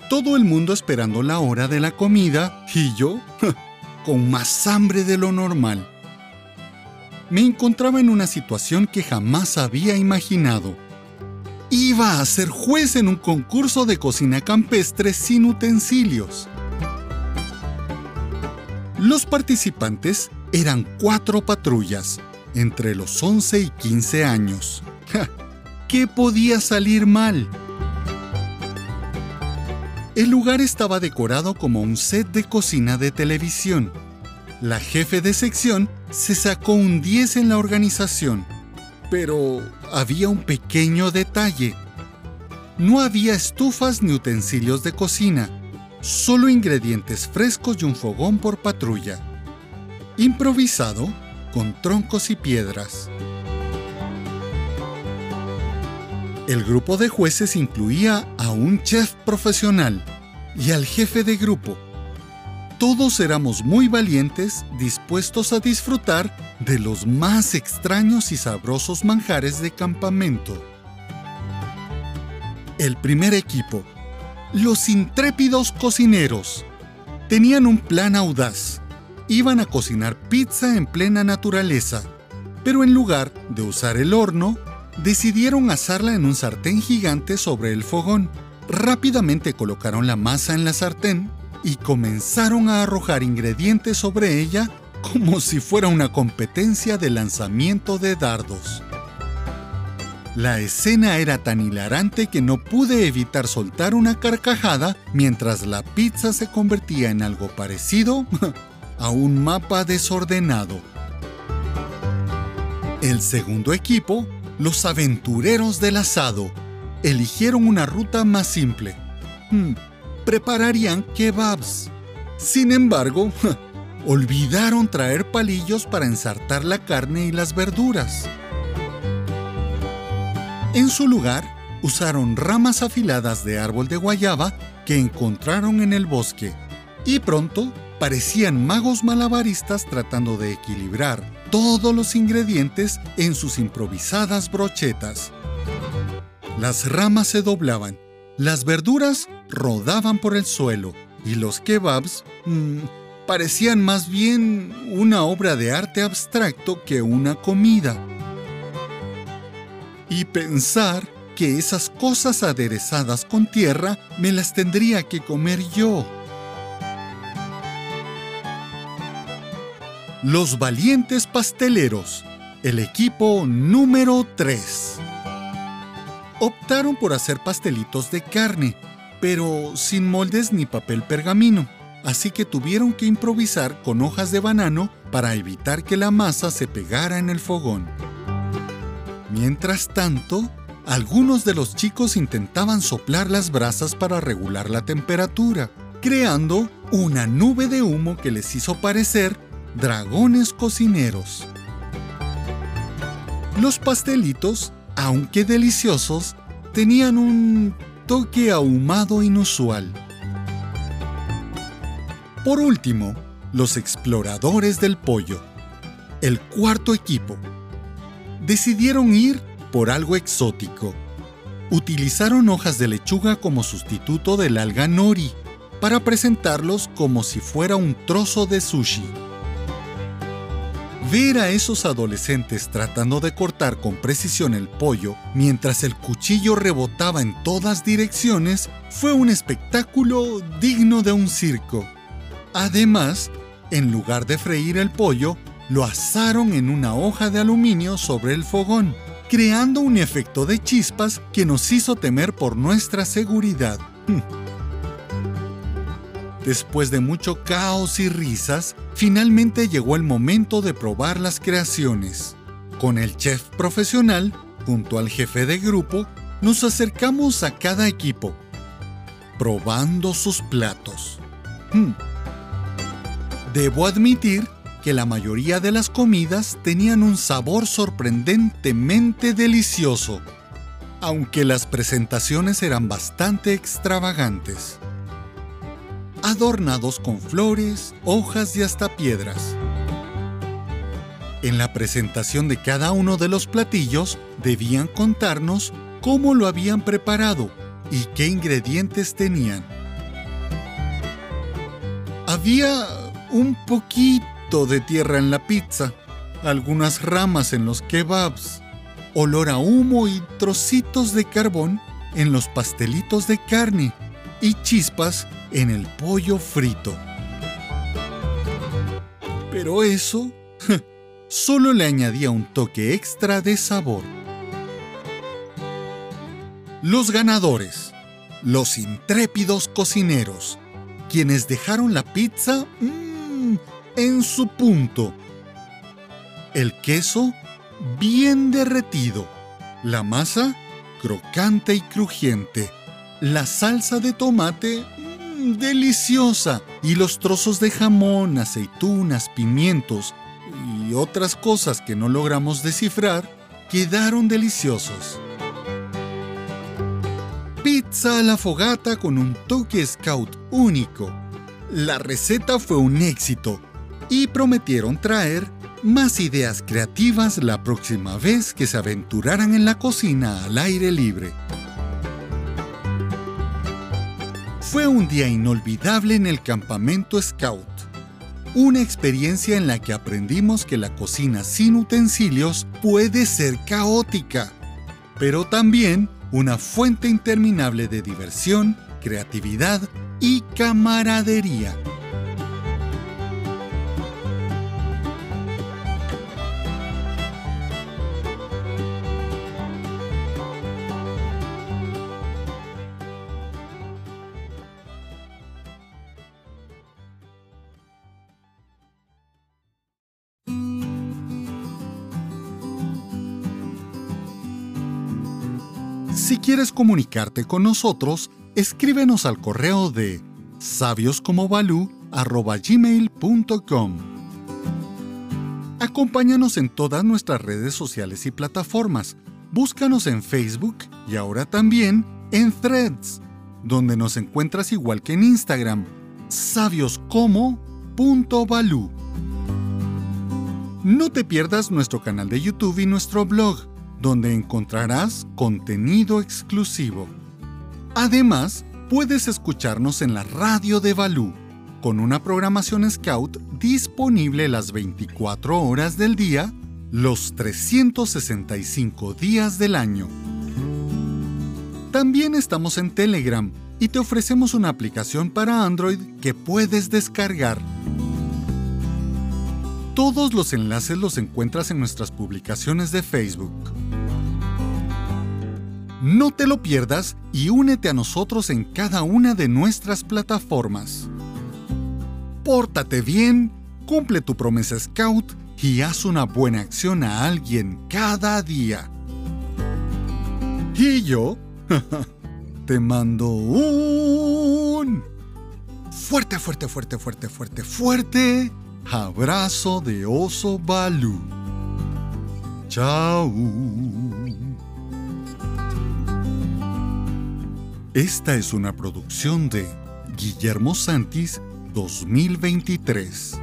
Todo el mundo esperando la hora de la comida y yo, [LAUGHS] con más hambre de lo normal. Me encontraba en una situación que jamás había imaginado. Iba a ser juez en un concurso de cocina campestre sin utensilios. Los participantes eran cuatro patrullas, entre los 11 y 15 años. ¿Qué podía salir mal? El lugar estaba decorado como un set de cocina de televisión. La jefe de sección se sacó un 10 en la organización, pero había un pequeño detalle. No había estufas ni utensilios de cocina, solo ingredientes frescos y un fogón por patrulla. Improvisado con troncos y piedras. El grupo de jueces incluía a un chef profesional y al jefe de grupo. Todos éramos muy valientes, dispuestos a disfrutar de los más extraños y sabrosos manjares de campamento. El primer equipo, los intrépidos cocineros, tenían un plan audaz. Iban a cocinar pizza en plena naturaleza, pero en lugar de usar el horno, decidieron asarla en un sartén gigante sobre el fogón. Rápidamente colocaron la masa en la sartén y comenzaron a arrojar ingredientes sobre ella como si fuera una competencia de lanzamiento de dardos. La escena era tan hilarante que no pude evitar soltar una carcajada mientras la pizza se convertía en algo parecido [LAUGHS] a un mapa desordenado. El segundo equipo, los aventureros del asado, eligieron una ruta más simple. Prepararían kebabs. Sin embargo, [LAUGHS] olvidaron traer palillos para ensartar la carne y las verduras. En su lugar, usaron ramas afiladas de árbol de guayaba que encontraron en el bosque y pronto parecían magos malabaristas tratando de equilibrar todos los ingredientes en sus improvisadas brochetas. Las ramas se doblaban, las verduras rodaban por el suelo y los kebabs mm, parecían más bien una obra de arte abstracto que una comida. Y pensar que esas cosas aderezadas con tierra me las tendría que comer yo. Los valientes pasteleros, el equipo número 3. Optaron por hacer pastelitos de carne, pero sin moldes ni papel pergamino, así que tuvieron que improvisar con hojas de banano para evitar que la masa se pegara en el fogón. Mientras tanto, algunos de los chicos intentaban soplar las brasas para regular la temperatura, creando una nube de humo que les hizo parecer dragones cocineros. Los pastelitos, aunque deliciosos, tenían un toque ahumado inusual. Por último, los exploradores del pollo, el cuarto equipo, decidieron ir por algo exótico. Utilizaron hojas de lechuga como sustituto del alga nori para presentarlos como si fuera un trozo de sushi. Ver a esos adolescentes tratando de cortar con precisión el pollo mientras el cuchillo rebotaba en todas direcciones fue un espectáculo digno de un circo. Además, en lugar de freír el pollo, lo asaron en una hoja de aluminio sobre el fogón, creando un efecto de chispas que nos hizo temer por nuestra seguridad. [LAUGHS] Después de mucho caos y risas, finalmente llegó el momento de probar las creaciones. Con el chef profesional, junto al jefe de grupo, nos acercamos a cada equipo, probando sus platos. Hmm. Debo admitir que la mayoría de las comidas tenían un sabor sorprendentemente delicioso, aunque las presentaciones eran bastante extravagantes adornados con flores, hojas y hasta piedras. En la presentación de cada uno de los platillos debían contarnos cómo lo habían preparado y qué ingredientes tenían. Había un poquito de tierra en la pizza, algunas ramas en los kebabs, olor a humo y trocitos de carbón en los pastelitos de carne y chispas en el pollo frito. Pero eso solo le añadía un toque extra de sabor. Los ganadores, los intrépidos cocineros, quienes dejaron la pizza mmm, en su punto. El queso bien derretido, la masa crocante y crujiente la salsa de tomate mmm, deliciosa y los trozos de jamón, aceitunas, pimientos y otras cosas que no logramos descifrar quedaron deliciosos. Pizza a la fogata con un toque scout único. La receta fue un éxito y prometieron traer más ideas creativas la próxima vez que se aventuraran en la cocina al aire libre. Fue un día inolvidable en el campamento Scout. Una experiencia en la que aprendimos que la cocina sin utensilios puede ser caótica, pero también una fuente interminable de diversión, creatividad y camaradería. Quieres comunicarte con nosotros, escríbenos al correo de sabioscomobalú.gmail.com Acompáñanos en todas nuestras redes sociales y plataformas. Búscanos en Facebook y ahora también en Threads, donde nos encuentras igual que en Instagram, sabioscomo.balú. No te pierdas nuestro canal de YouTube y nuestro blog donde encontrarás contenido exclusivo. Además, puedes escucharnos en la radio de Balú, con una programación Scout disponible las 24 horas del día los 365 días del año. También estamos en Telegram y te ofrecemos una aplicación para Android que puedes descargar. Todos los enlaces los encuentras en nuestras publicaciones de Facebook. No te lo pierdas y únete a nosotros en cada una de nuestras plataformas. Pórtate bien, cumple tu promesa Scout y haz una buena acción a alguien cada día. Y yo [LAUGHS] te mando un fuerte, fuerte, fuerte, fuerte, fuerte, fuerte abrazo de oso Balú. Chao. Esta es una producción de Guillermo Santis 2023.